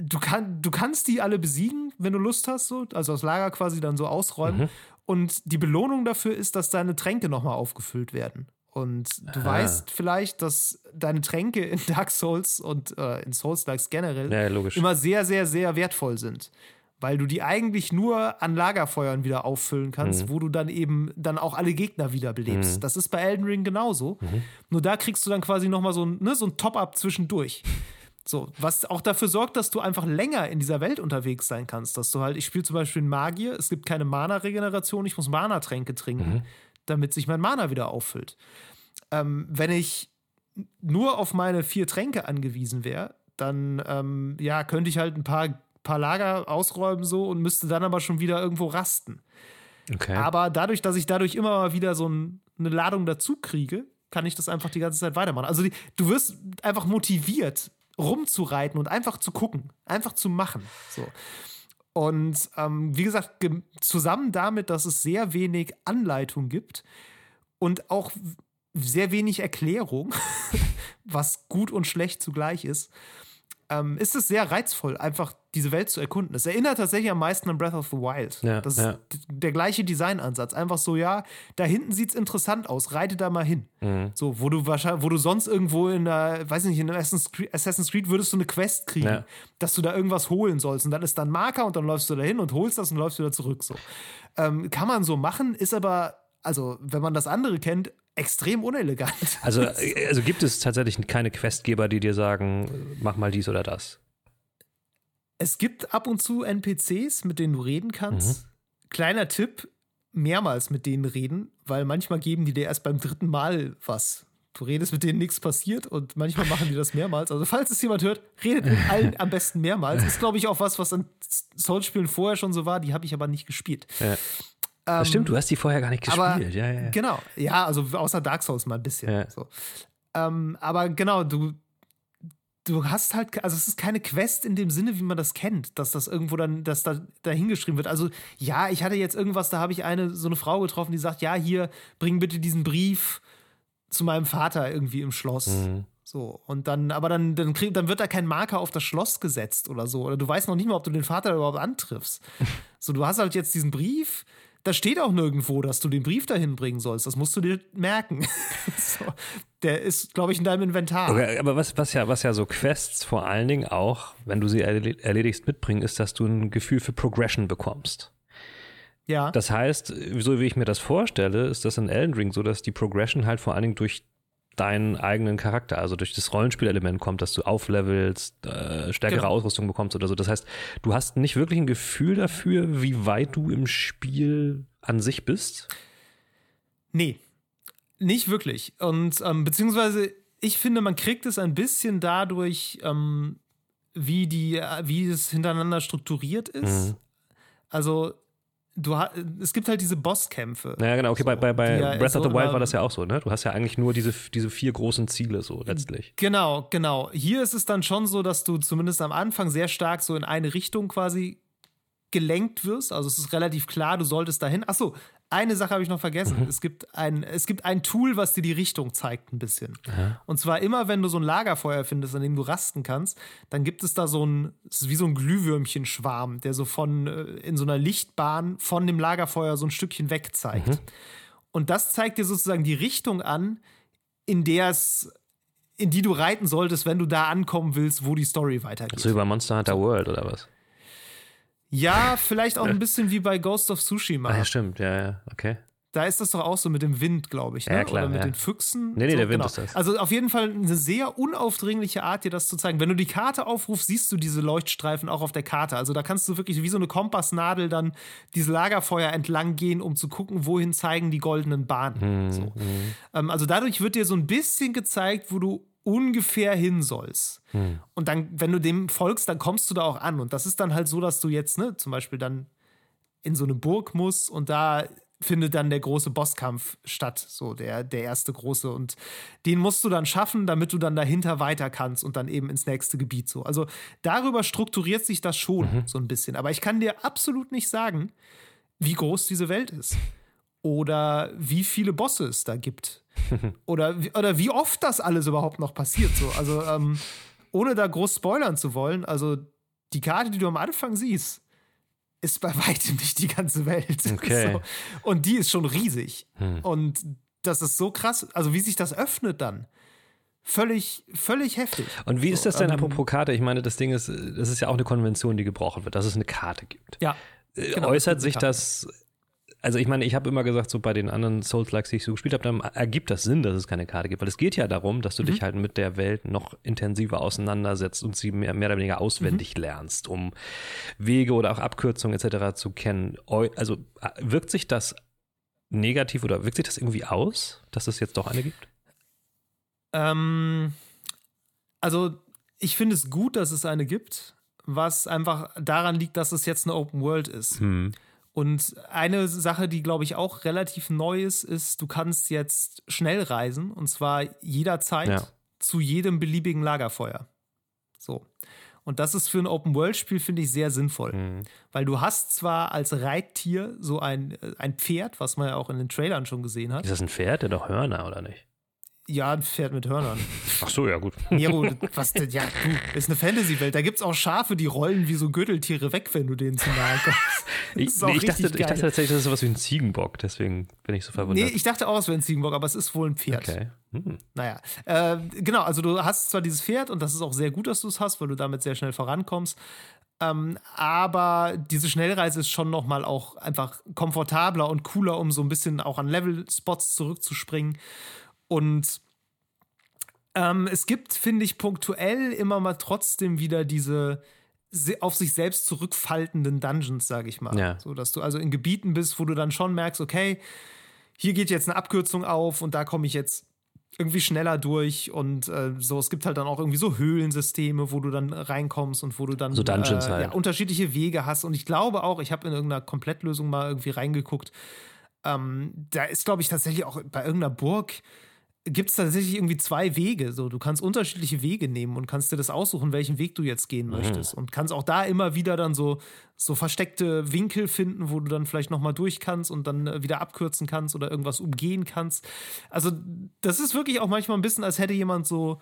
Speaker 2: du, kann, du kannst die alle besiegen, wenn du Lust hast, so, also das Lager quasi dann so ausräumen.
Speaker 1: Mhm.
Speaker 2: Und die Belohnung dafür ist, dass deine Tränke nochmal aufgefüllt werden. Und du
Speaker 1: Ah.
Speaker 2: weißt vielleicht, dass deine Tränke in Dark Souls und äh, in Souls-Likes generell
Speaker 1: Ja,
Speaker 2: immer sehr, sehr, sehr wertvoll sind. Weil du die eigentlich nur an Lagerfeuern wieder auffüllen kannst, wo du dann eben dann auch alle Gegner wiederbelebst. Das ist bei Elden Ring genauso. Nur da kriegst du dann quasi nochmal so ein, ne, so ein Top-Up zwischendurch. So, was auch dafür sorgt, dass du einfach länger in dieser Welt unterwegs sein kannst. Dass du halt, ich spiele zum Beispiel Magier, es gibt keine Mana-Regeneration, ich muss Mana-Tränke trinken, damit sich mein Mana wieder auffüllt. Ähm, wenn ich nur auf meine vier Tränke angewiesen wäre, dann ähm, ja, könnte ich halt ein paar, paar Lager ausräumen so und müsste dann aber schon wieder irgendwo rasten.
Speaker 1: Okay.
Speaker 2: Aber dadurch, dass ich dadurch immer mal wieder so ein, eine Ladung dazu kriege, kann ich das einfach die ganze Zeit weitermachen. Also die, du wirst einfach motiviert, rumzureiten und einfach zu gucken, einfach zu machen. So. Und ähm, wie gesagt, zusammen damit, dass es sehr wenig Anleitung gibt und auch sehr wenig Erklärung, was gut und schlecht zugleich ist, ähm, ist es sehr reizvoll, einfach diese Welt zu erkunden. Es erinnert tatsächlich am meisten an Breath of the Wild.
Speaker 1: Ja,
Speaker 2: das
Speaker 1: ja.
Speaker 2: ist d- der gleiche Designansatz. Einfach so, ja, da hinten sieht es interessant aus, reite da mal hin.
Speaker 1: Mhm.
Speaker 2: So, wo du wahrscheinlich, wo du sonst irgendwo in der, weiß nicht, in einem Assassin's Creed, Assassin's Creed würdest du eine Quest kriegen,
Speaker 1: Ja.
Speaker 2: dass du da irgendwas holen sollst. Und dann ist da ein Marker und dann läufst du da hin und holst das und läufst wieder zurück. So. Ähm, kann man so machen, ist aber, also, wenn man das andere kennt, extrem unelegant.
Speaker 1: Also, also gibt es tatsächlich keine Questgeber, die dir sagen, mach mal dies oder das.
Speaker 2: Es gibt ab und zu NPCs, mit denen du reden kannst. Kleiner Tipp, mehrmals mit denen reden, weil manchmal geben die dir erst beim dritten Mal was. Du redest mit denen nichts passiert und manchmal machen die das mehrmals. Also, falls es jemand hört, redet mit allen am besten mehrmals. Ist, glaube ich, auch was, was an Souls-Spielen vorher schon so war. Die habe ich aber nicht gespielt.
Speaker 1: Ja. Das stimmt, du hast die vorher gar nicht gespielt.
Speaker 2: aber,
Speaker 1: ja, ja, ja.
Speaker 2: Genau, ja, also außer Dark Souls mal ein bisschen.
Speaker 1: Ja.
Speaker 2: So. Ähm, aber genau, du, du hast halt, also es ist keine Quest in dem Sinne, wie man das kennt, dass das irgendwo dann, dass da dahingeschrieben wird. Also ja, ich hatte jetzt irgendwas, da habe ich eine, so eine Frau getroffen, die sagt, ja, hier, bring bitte diesen Brief zu meinem Vater irgendwie im Schloss.
Speaker 1: Mhm.
Speaker 2: So, und dann, aber dann, dann, krieg, dann wird da kein Marker auf das Schloss gesetzt oder so. Oder du weißt noch nicht mal, ob du den Vater überhaupt antriffst. So, du hast halt jetzt diesen Brief, da steht auch nirgendwo, dass du den Brief dahin bringen sollst. Das musst du dir merken. so, der ist, glaube ich, in deinem Inventar.
Speaker 1: Okay, aber was, was, ja, was ja so Quests vor allen Dingen auch, wenn du sie erle- erledigst, mitbringen, ist, dass du ein Gefühl für Progression bekommst.
Speaker 2: Ja.
Speaker 1: Das heißt, so wie ich mir das vorstelle, ist das in Elden Ring so, dass die Progression halt vor allen Dingen durch deinen eigenen Charakter, also durch das Rollenspielelement kommt, dass du auflevelst, äh, stärkere
Speaker 2: Genau.
Speaker 1: Ausrüstung bekommst oder so. Das heißt, du hast nicht wirklich ein Gefühl dafür, wie weit du im Spiel an sich bist.
Speaker 2: Nee, nicht wirklich. Und ähm, beziehungsweise, ich finde, man kriegt es ein bisschen dadurch, ähm, wie, die, äh, wie es hintereinander strukturiert ist.
Speaker 1: Mhm.
Speaker 2: Also, du es gibt halt diese Bosskämpfe.
Speaker 1: Ja, genau, okay, bei, bei, bei
Speaker 2: ja
Speaker 1: Breath of
Speaker 2: so
Speaker 1: the Wild war das ja auch so, ne? Du hast ja eigentlich nur diese, diese vier großen Ziele so letztlich.
Speaker 2: Genau, genau. Hier ist es dann schon so, dass du zumindest am Anfang sehr stark so in eine Richtung quasi gelenkt wirst. Also es ist relativ klar, du solltest dahin. Ach so, eine Sache habe ich noch vergessen. Es, gibt ein, es gibt ein Tool, was dir die Richtung zeigt ein bisschen. Und zwar immer, wenn du so ein Lagerfeuer findest, an dem du rasten kannst, dann gibt es da so ein, es ist wie so ein Glühwürmchenschwarm, der so von äh, in so einer Lichtbahn von dem Lagerfeuer so ein Stückchen weg zeigt. Und das zeigt dir sozusagen die Richtung an, in der es in die du reiten solltest, wenn du da ankommen willst, wo die Story weitergeht.
Speaker 1: So wie bei Monster Hunter World oder was?
Speaker 2: Ja, vielleicht auch ein bisschen wie bei Ghost of Tsushima.
Speaker 1: Ah, ja, stimmt, ja, ja, okay.
Speaker 2: Da ist das doch auch so mit dem Wind, glaube ich. Ne?
Speaker 1: Ja, klar,
Speaker 2: Oder mit
Speaker 1: ja.
Speaker 2: den Füchsen.
Speaker 1: Nee, nee,
Speaker 2: so,
Speaker 1: der Wind
Speaker 2: genau.
Speaker 1: ist das.
Speaker 2: Also auf jeden Fall eine sehr unaufdringliche Art, dir das zu zeigen. Wenn du die Karte aufrufst, siehst du diese Leuchtstreifen auch auf der Karte. Also da kannst du wirklich wie so eine Kompassnadel dann diese Lagerfeuer entlang gehen, um zu gucken, wohin zeigen die goldenen Bahnen.
Speaker 1: Hm,
Speaker 2: so. Ähm, also dadurch wird dir so ein bisschen gezeigt, wo du ungefähr hin sollst.
Speaker 1: Hm.
Speaker 2: Und dann, wenn du dem folgst, dann kommst du da auch an. Und das ist dann halt so, dass du jetzt, ne, zum Beispiel dann in so eine Burg musst und da findet dann der große Bosskampf statt, so der, der erste große. Und den musst du dann schaffen, damit du dann dahinter weiter kannst und dann eben ins nächste Gebiet so. Also darüber strukturiert sich das schon so ein bisschen. Aber ich kann dir absolut nicht sagen, wie groß diese Welt ist. Oder wie viele Bosse es da gibt. oder, wie- oder wie oft das alles überhaupt noch passiert. So. Also, ähm, ohne da groß spoilern zu wollen, also die Karte, die du am Anfang siehst, ist bei weitem nicht die ganze Welt.
Speaker 1: Okay.
Speaker 2: So. Und die ist schon riesig. Und das ist so krass, also wie sich das öffnet dann. Völlig, völlig heftig.
Speaker 1: Und wie ist das denn,
Speaker 2: ähm,
Speaker 1: apropos Karte? Ich meine, das Ding ist, das ist ja auch eine Konvention, die gebrochen wird, dass es eine Karte gibt.
Speaker 2: Ja.
Speaker 1: Äh,
Speaker 2: Genau,
Speaker 1: Äußert sich das, also ich meine, ich habe immer gesagt, so bei den anderen Souls-Likes, die ich so gespielt habe, dann ergibt das Sinn, dass es keine Karte gibt. Weil es geht ja darum, dass du
Speaker 2: Mhm.
Speaker 1: dich halt mit der Welt noch intensiver auseinandersetzt und sie mehr, mehr oder weniger auswendig
Speaker 2: Mhm.
Speaker 1: lernst, um Wege oder auch Abkürzungen etc. zu kennen. Also äh, wirkt sich das negativ oder wirkt sich das irgendwie aus, dass es jetzt doch eine gibt?
Speaker 2: Ähm, also, ich finde es gut, dass es eine gibt, was einfach daran liegt, dass es jetzt eine Open World ist.
Speaker 1: Hm.
Speaker 2: Und eine Sache, die, glaube ich, auch relativ neu ist, ist, du kannst jetzt schnell reisen und zwar jederzeit
Speaker 1: Ja.
Speaker 2: zu jedem beliebigen Lagerfeuer. So. Und das ist für ein Open-World-Spiel, finde ich, sehr sinnvoll.
Speaker 1: Mhm.
Speaker 2: Weil du hast zwar als Reittier so ein, äh, ein Pferd, was man ja auch in den Trailern schon gesehen hat.
Speaker 1: Ist das ein Pferd, der doch Hörner oder nicht?
Speaker 2: Ja, ein Pferd mit Hörnern.
Speaker 1: Ach so, ja gut.
Speaker 2: Nero, was denn? Ja, du, ist eine Fantasy-Welt. Da gibt es auch Schafe, die rollen wie so Gürteltiere weg, wenn du denen zu nahe kommst.
Speaker 1: Ich, nee, ich, dachte, ich dachte tatsächlich, das ist sowas wie ein Ziegenbock, deswegen bin ich so verwundert.
Speaker 2: Nee, ich dachte auch, es wäre ein Ziegenbock, aber es ist wohl ein Pferd.
Speaker 1: okay. Hm.
Speaker 2: Naja, äh, genau, also du hast zwar dieses Pferd und das ist auch sehr gut, dass du es hast, weil du damit sehr schnell vorankommst. Ähm, aber diese Schnellreise ist schon noch mal auch einfach komfortabler und cooler, um so ein bisschen auch an Level-Spots zurückzuspringen. Und ähm, es gibt, finde ich, punktuell immer mal trotzdem wieder diese se- auf sich selbst zurückfaltenden Dungeons, sage ich mal.
Speaker 1: Ja.
Speaker 2: So, dass du also in Gebieten bist, wo du dann schon merkst, okay, hier geht jetzt eine Abkürzung auf und da komme ich jetzt irgendwie schneller durch und äh, so. Es gibt halt dann auch irgendwie so Höhlensysteme, wo du dann reinkommst und wo du dann
Speaker 1: so Dungeons
Speaker 2: äh,
Speaker 1: halt.
Speaker 2: ja, unterschiedliche Wege hast. Und ich glaube auch, ich habe in irgendeiner Komplettlösung mal irgendwie reingeguckt. Ähm, da ist, glaube ich, tatsächlich auch bei irgendeiner Burg gibt es tatsächlich irgendwie zwei Wege. So, du kannst unterschiedliche Wege nehmen und kannst dir das aussuchen, welchen Weg du jetzt gehen möchtest. Und kannst auch da immer wieder dann so, so versteckte Winkel finden, wo du dann vielleicht nochmal durch kannst und dann äh, wieder abkürzen kannst oder irgendwas umgehen kannst. Also, das ist wirklich auch manchmal ein bisschen, als hätte jemand so,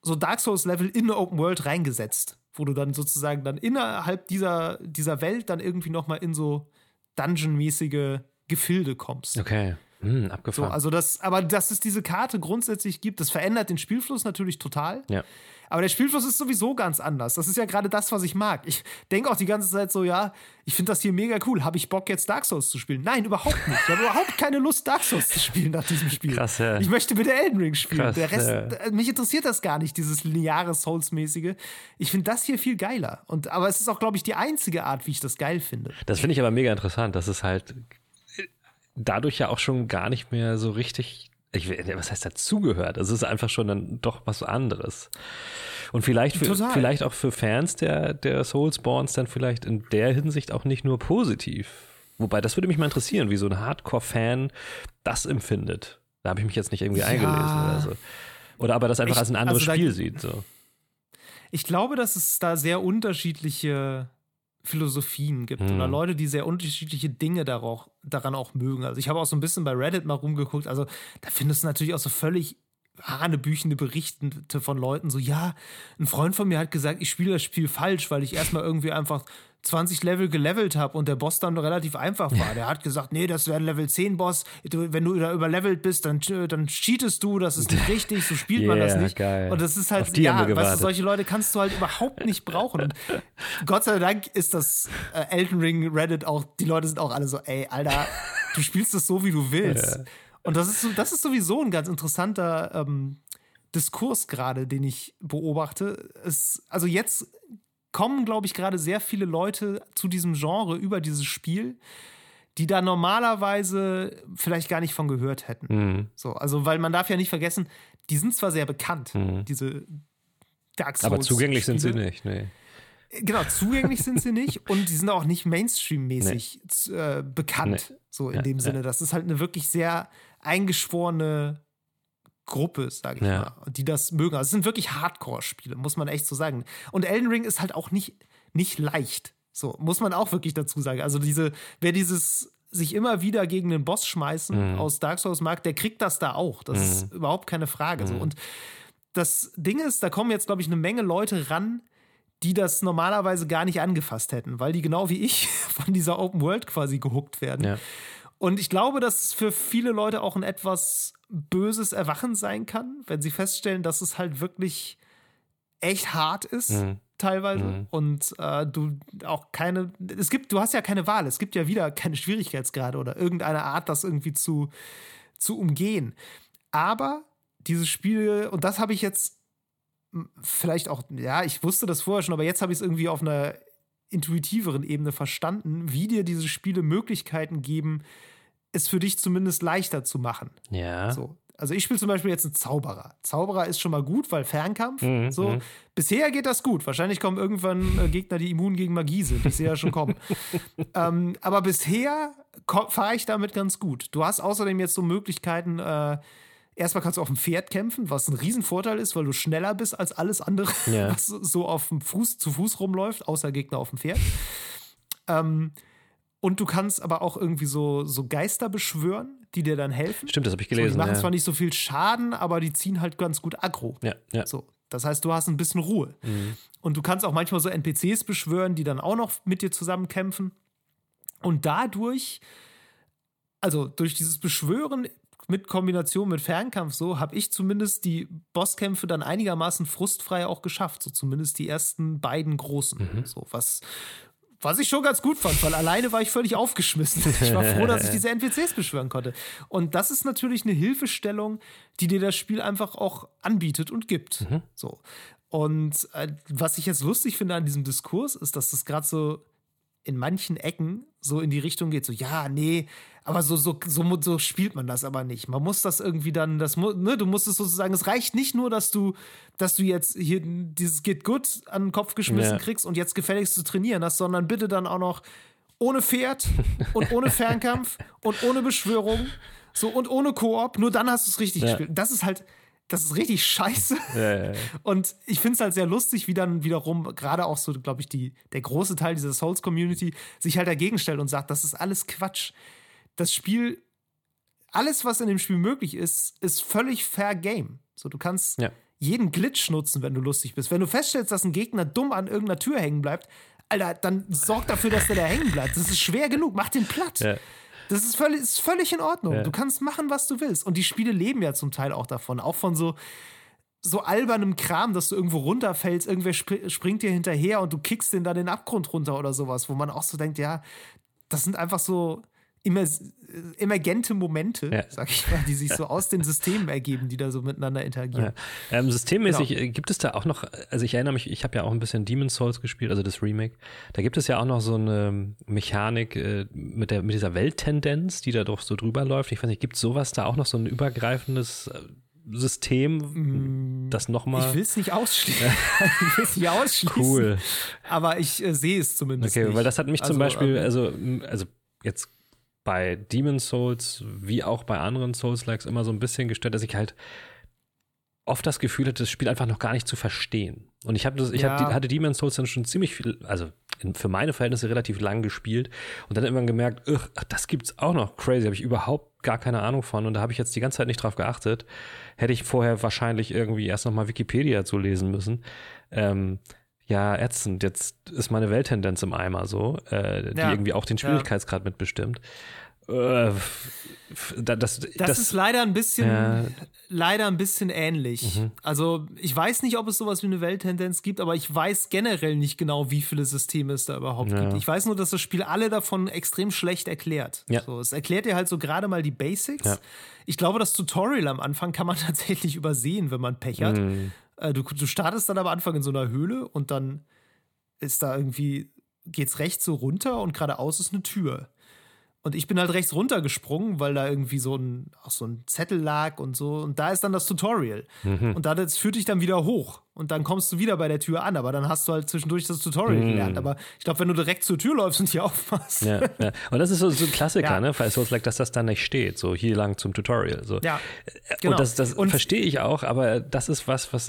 Speaker 2: so Dark Souls-Level in eine Open World reingesetzt, wo du dann sozusagen dann innerhalb dieser, dieser Welt dann irgendwie nochmal in so Dungeon-mäßige Gefilde kommst.
Speaker 1: Okay. Hm,
Speaker 2: So,
Speaker 1: abgefahren.
Speaker 2: also das, aber dass es diese Karte grundsätzlich gibt, das verändert den Spielfluss natürlich total.
Speaker 1: ja.
Speaker 2: Aber der Spielfluss ist sowieso ganz anders. Das ist ja gerade das, was ich mag. Ich denke auch die ganze Zeit so, ja, ich finde das hier mega cool. Habe ich Bock, jetzt Dark Souls zu spielen? Nein, überhaupt nicht. Ich habe überhaupt keine Lust, Dark Souls zu spielen nach diesem Spiel.
Speaker 1: Krass, ja.
Speaker 2: Ich möchte bitte Elden Ring spielen.
Speaker 1: Krass,
Speaker 2: der Rest,
Speaker 1: ja.
Speaker 2: äh, mich interessiert das gar nicht, dieses lineare Souls-mäßige. Ich finde das hier viel geiler. Und, aber es ist auch, glaube ich, die einzige Art, wie ich das geil finde.
Speaker 1: Das finde ich aber mega interessant, dass es halt dadurch ja auch schon gar nicht mehr so richtig, ich, was heißt dazugehört? Es ist einfach schon dann doch was anderes. Und vielleicht, für, vielleicht auch für Fans der, der Soulsborns dann vielleicht in der Hinsicht auch nicht nur positiv. Wobei, das würde mich mal interessieren, wie so ein Hardcore-Fan das empfindet. Da habe ich mich jetzt nicht irgendwie
Speaker 2: Ja.
Speaker 1: eingelesen oder so. Oder aber das einfach
Speaker 2: Ich-
Speaker 1: als ein anderes
Speaker 2: also da-
Speaker 1: Spiel sieht. So.
Speaker 2: Ich glaube, dass es da sehr unterschiedliche Philosophien gibt
Speaker 1: Hm.
Speaker 2: oder Leute, die sehr unterschiedliche Dinge darauf, daran auch mögen. Also ich habe auch so ein bisschen bei Reddit mal rumgeguckt. Also da findest du natürlich auch so völlig hanebüchende Berichte von Leuten, so ja, ein Freund von mir hat gesagt, ich spiele das Spiel falsch, weil ich erstmal irgendwie einfach 20 Level gelevelt habe und der Boss dann relativ einfach war. Der hat gesagt, nee, das wäre ein Level 10 Boss. Wenn du da überlevelt bist, dann, dann cheatest du, das ist nicht richtig, so spielt man das
Speaker 1: Yeah,
Speaker 2: nicht.
Speaker 1: geil.
Speaker 2: Und das ist halt, ja, weißt du, solche Leute kannst du halt überhaupt nicht brauchen. Und Gott sei Dank ist das äh, Elden Ring Reddit auch, die Leute sind auch alle so, ey, Alter, du spielst das so, wie du willst. Und das ist, das ist sowieso ein ganz interessanter ähm, Diskurs gerade, den ich beobachte. Es, also jetzt kommen, glaube ich, gerade sehr viele Leute zu diesem Genre über dieses Spiel, die da normalerweise vielleicht gar nicht von gehört hätten.
Speaker 1: Mhm.
Speaker 2: So, also, weil man darf ja nicht vergessen, die sind zwar sehr bekannt, diese Dark Souls.
Speaker 1: Mhm. Aber zugänglich sind sie
Speaker 2: Spiele.
Speaker 1: nicht. Nee.
Speaker 2: Genau, zugänglich sind sie nicht und die sind auch nicht Mainstream-mäßig z- äh, bekannt.
Speaker 1: Nee.
Speaker 2: So in
Speaker 1: Ja,
Speaker 2: dem
Speaker 1: ja.
Speaker 2: Sinne. Das ist halt eine wirklich sehr eingeschworene Gruppe, sage ich
Speaker 1: Ja.
Speaker 2: mal, die das mögen. Also es sind wirklich Hardcore-Spiele, muss man echt so sagen. Und Elden Ring ist halt auch nicht, nicht leicht. So, muss man auch wirklich dazu sagen. Also diese, wer dieses sich immer wieder gegen den Boss schmeißen
Speaker 1: Mhm.
Speaker 2: aus Dark Souls mag, der kriegt das da auch. Das ist überhaupt keine Frage. So.
Speaker 1: Mhm.
Speaker 2: Und das Ding ist, da kommen jetzt, glaube ich, eine Menge Leute ran, die das normalerweise gar nicht angefasst hätten, weil die genau wie ich von dieser Open World quasi gehuckt werden.
Speaker 1: Ja.
Speaker 2: Und ich glaube, dass es für viele Leute auch ein etwas böses Erwachen sein kann, wenn sie feststellen, dass es halt wirklich echt hart ist,
Speaker 1: Mhm.
Speaker 2: teilweise.
Speaker 1: Mhm.
Speaker 2: Und äh, du auch keine, es gibt, du hast ja keine Wahl, es gibt ja wieder keine Schwierigkeitsgrade oder irgendeine Art, das irgendwie zu, zu umgehen. Aber dieses Spiel, und das habe ich jetzt vielleicht auch, ja, ich wusste das vorher schon, aber jetzt habe ich es irgendwie auf einer intuitiveren Ebene verstanden, wie dir diese Spiele Möglichkeiten geben, es für dich zumindest leichter zu machen.
Speaker 1: Ja.
Speaker 2: So. Also ich spiele zum Beispiel jetzt einen Zauberer. Zauberer ist schon mal gut, weil Fernkampf.
Speaker 1: Mhm,
Speaker 2: so.
Speaker 1: mhm.
Speaker 2: Bisher geht das gut. Wahrscheinlich kommen irgendwann äh, Gegner, die immun gegen Magie sind. Ich sehe ja schon kommen. ähm, aber bisher fahre ich damit ganz gut. Du hast außerdem jetzt so Möglichkeiten, äh, erstmal kannst du auf dem Pferd kämpfen, was ein Riesenvorteil ist, weil du schneller bist als alles andere,
Speaker 1: Ja.
Speaker 2: was so auf dem Fuß zu Fuß rumläuft, außer Gegner auf dem Pferd. Ähm, und du kannst aber auch irgendwie so, so Geister beschwören, die dir dann helfen.
Speaker 1: Stimmt, das habe ich
Speaker 2: So, die
Speaker 1: gelesen.
Speaker 2: machen
Speaker 1: ja.
Speaker 2: zwar nicht so viel Schaden, aber die ziehen halt ganz gut aggro.
Speaker 1: ja, ja.
Speaker 2: So. Das heißt, du hast ein bisschen Ruhe. Und du kannst auch manchmal so NPCs beschwören, die dann auch noch mit dir zusammen kämpfen. Und dadurch, also durch dieses Beschwören mit Kombination mit Fernkampf, so habe ich zumindest die Bosskämpfe dann einigermaßen frustfrei auch geschafft. So zumindest die ersten beiden großen. So, was, was ich schon ganz gut fand, weil alleine war ich völlig aufgeschmissen. Ich war froh, dass ich diese NPCs beschwören konnte. Und das ist natürlich eine Hilfestellung, die dir das Spiel einfach auch anbietet und gibt. So. Und äh, was ich jetzt lustig finde an diesem Diskurs, ist, dass das gerade so in manchen Ecken so in die Richtung geht, so, ja, nee, aber so, so, so, so spielt man das aber nicht. Man muss das irgendwie dann, das, ne, du musst es sozusagen, es reicht nicht nur, dass du, dass du jetzt hier dieses Geht gut an den Kopf geschmissen ja. kriegst und jetzt gefälligst zu trainieren hast, sondern bitte dann auch noch ohne Pferd und ohne Fernkampf und ohne Beschwörung so und ohne Koop, nur dann hast du es richtig ja. gespielt. Das ist halt, das ist richtig scheiße. Ja, ja, ja. Und ich finde es halt sehr lustig, wie dann wiederum gerade auch so, glaube ich, die, der große Teil dieser Souls-Community sich halt dagegen stellt und sagt, das ist alles Quatsch. Das Spiel, alles, was in dem Spiel möglich ist, ist völlig fair game. So, du kannst jeden Glitch nutzen, wenn du lustig bist. Wenn du feststellst, dass ein Gegner dumm an irgendeiner Tür hängen bleibt, Alter, dann sorg dafür, dass der da hängen bleibt. Das ist schwer genug, mach den platt. Das ist völlig, ist völlig in Ordnung. Ja. Du kannst machen, was du willst. Und die Spiele leben ja zum Teil auch davon. Auch von so, so albernem Kram, dass du irgendwo runterfällst, irgendwer sp springt dir hinterher und du kickst den dann den Abgrund runter oder sowas, wo man auch so denkt, ja, das sind einfach so emergente Momente, ja. sag ich mal, die sich so aus den Systemen ergeben, die da so miteinander interagieren.
Speaker 1: Ja. Ähm, systemmäßig genau. Äh, gibt es da auch noch, also ich erinnere mich, ich habe ja auch ein bisschen Demon's Souls gespielt, also das Remake. Da gibt es ja auch noch so eine Mechanik äh, mit, der, mit dieser Welttendenz, die da doch so drüber läuft. Ich weiß nicht, gibt es sowas da auch noch so ein übergreifendes äh, System, mm, das nochmal.
Speaker 2: Ich will es nicht ausschließen. ich will es nicht ausschließen. Cool. Aber ich äh, sehe es zumindest. Okay, nicht.
Speaker 1: weil das hat mich also, zum Beispiel, ähm, also, also jetzt bei Demon's Souls wie auch bei anderen Souls-Likes immer so ein bisschen gestört, dass ich halt oft das Gefühl hatte, das Spiel einfach noch gar nicht zu verstehen. Und ich, hab das, ich ja. hab, hatte Demon's Souls dann schon ziemlich viel, also für meine Verhältnisse relativ lang gespielt und dann irgendwann gemerkt, ach, das gibt's auch noch. Crazy, habe ich überhaupt gar keine Ahnung von und da habe ich jetzt die ganze Zeit nicht drauf geachtet. Hätte ich vorher wahrscheinlich irgendwie erst nochmal Wikipedia zu lesen müssen. Ähm, ja, ätzend, jetzt ist meine Welttendenz im Eimer so, äh, die ja. irgendwie auch den Schwierigkeitsgrad ja. mitbestimmt. Äh,
Speaker 2: das, das, das, ist leider ein bisschen, ja. leider ein bisschen ähnlich. Mhm. Also ich weiß nicht, ob es sowas wie eine Welttendenz gibt, aber ich weiß generell nicht genau, wie viele Systeme es da überhaupt ja. gibt. Ich weiß nur, dass das Spiel alle davon extrem schlecht erklärt. Ja. So, es erklärt dir halt so gerade mal die Basics. Ich glaube, das Tutorial am Anfang kann man tatsächlich übersehen, wenn man Pech hat. Mhm. Äh, du, du startest dann am Anfang in so einer Höhle und dann ist da irgendwie, geht's rechts so runter und geradeaus ist eine Tür. Und ich bin halt rechts runtergesprungen, weil da irgendwie so ein, auch so ein Zettel lag und so. Und da ist dann das Tutorial. Mhm. Und das führt dich dann wieder hoch. Und dann kommst du wieder bei der Tür an. Aber dann hast du halt zwischendurch das Tutorial mhm. gelernt. Aber ich glaube, wenn du direkt zur Tür läufst und hier aufmachst.
Speaker 1: Ja, ja. Und das ist so, so ein Klassiker, ja. ne? Bei Souls like, dass das dann nicht steht. So hier lang zum Tutorial. So. Ja. Genau. Und das, das verstehe ich auch. Aber das ist was, was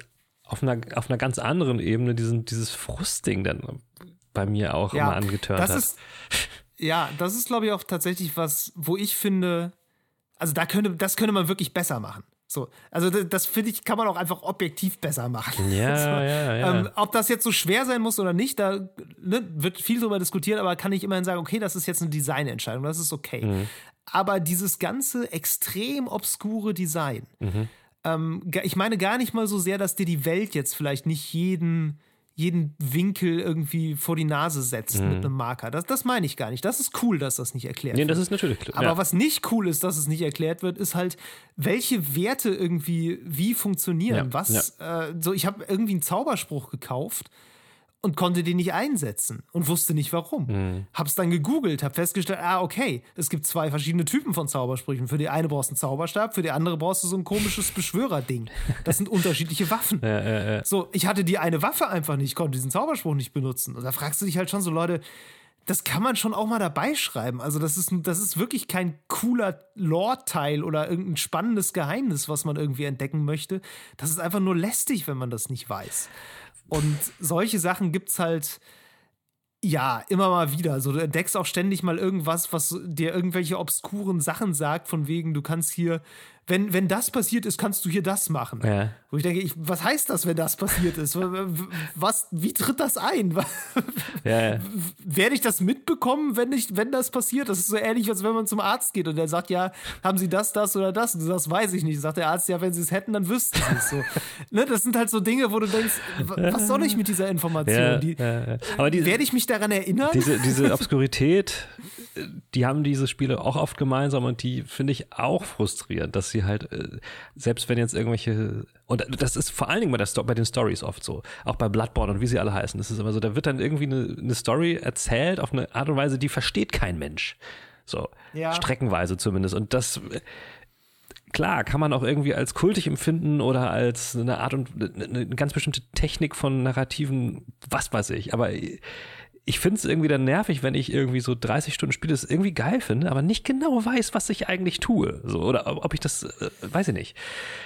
Speaker 1: auf einer, auf einer ganz anderen Ebene diesen, dieses Frustding dann bei mir auch ja, immer angetört das hat.
Speaker 2: Ist, ja, das ist, glaube ich, auch tatsächlich was, wo ich finde, also da könnte, das könnte man wirklich besser machen. So, also das, das finde ich, kann man auch einfach objektiv besser machen.
Speaker 1: Ja, also, ja,
Speaker 2: ja. Ähm, ob das jetzt so schwer sein muss oder nicht, da ne, wird viel drüber diskutiert, aber kann ich immerhin sagen, okay, das ist jetzt eine Designentscheidung, das ist okay. Mhm. Aber dieses ganze extrem obskure Design, mhm. Ähm, ich meine gar nicht mal so sehr, dass dir die Welt jetzt vielleicht nicht jeden jeden Winkel irgendwie vor die Nase setzt mhm. mit einem Marker. Das, das meine ich gar nicht. Das ist cool, dass das nicht erklärt
Speaker 1: nee, wird. Nee, das ist natürlich klar.
Speaker 2: Aber ja. was nicht cool ist, dass es nicht erklärt wird, ist halt, welche Werte irgendwie wie funktionieren. Ja. Was, ja. Äh, so, ich habe irgendwie einen Zauberspruch gekauft und konnte den nicht einsetzen und wusste nicht warum. Mhm. Hab's dann gegoogelt, hab festgestellt, ah, okay, es gibt zwei verschiedene Typen von Zaubersprüchen. Für die eine brauchst du einen Zauberstab, für die andere brauchst du so ein komisches Beschwörerding. Das sind unterschiedliche Waffen. Ja, ja, ja. So, ich hatte die eine Waffe einfach nicht, konnte diesen Zauberspruch nicht benutzen. Und da fragst du dich halt schon so, Leute, das kann man schon auch mal dabei schreiben. Also, das ist, das ist wirklich kein cooler Lore-Teil oder irgendein spannendes Geheimnis, was man irgendwie entdecken möchte. Das ist einfach nur lästig, wenn man das nicht weiß. Und solche Sachen gibt es halt, ja, immer mal wieder. Also du entdeckst auch ständig mal irgendwas, was dir irgendwelche obskuren Sachen sagt, von wegen, du kannst hier wenn, wenn das passiert ist, kannst du hier das machen. Ja. Wo ich denke, ich, was heißt das, wenn das passiert ist? Was, wie tritt das ein? Ja, ja. Werde ich das mitbekommen, wenn, ich, wenn das passiert? Das ist so ähnlich, als wenn man zum Arzt geht und der sagt, ja, haben Sie das, das oder das? Und du sagst, weiß ich nicht. Sagt der Arzt, ja, wenn Sie es hätten, dann wüssten Sie es so. ne, das sind halt so Dinge, wo du denkst, was soll ich mit dieser Information? Die, Aber die, werde ich mich daran erinnern?
Speaker 1: Diese, diese Obskurität, die haben diese Spiele auch oft gemeinsam und die finde ich auch frustrierend, dass sie sie halt, äh, selbst wenn jetzt irgendwelche, und das ist vor allen Dingen bei, der Sto bei den Stories oft so, auch bei Bloodborne und wie sie alle heißen, das ist immer so, da wird dann irgendwie eine, eine Story erzählt auf eine Art und Weise, die versteht kein Mensch. So,
Speaker 2: Ja.
Speaker 1: streckenweise zumindest. Und das, klar, kann man auch irgendwie als kultig empfinden oder als eine Art und eine, eine ganz bestimmte Technik von Narrativen, was weiß ich. Aber ich finde es irgendwie dann nervig, wenn ich irgendwie so 30 Stunden spiele, das irgendwie geil finde, aber nicht genau weiß, was ich eigentlich tue. So, oder ob ich das, äh, weiß ich nicht.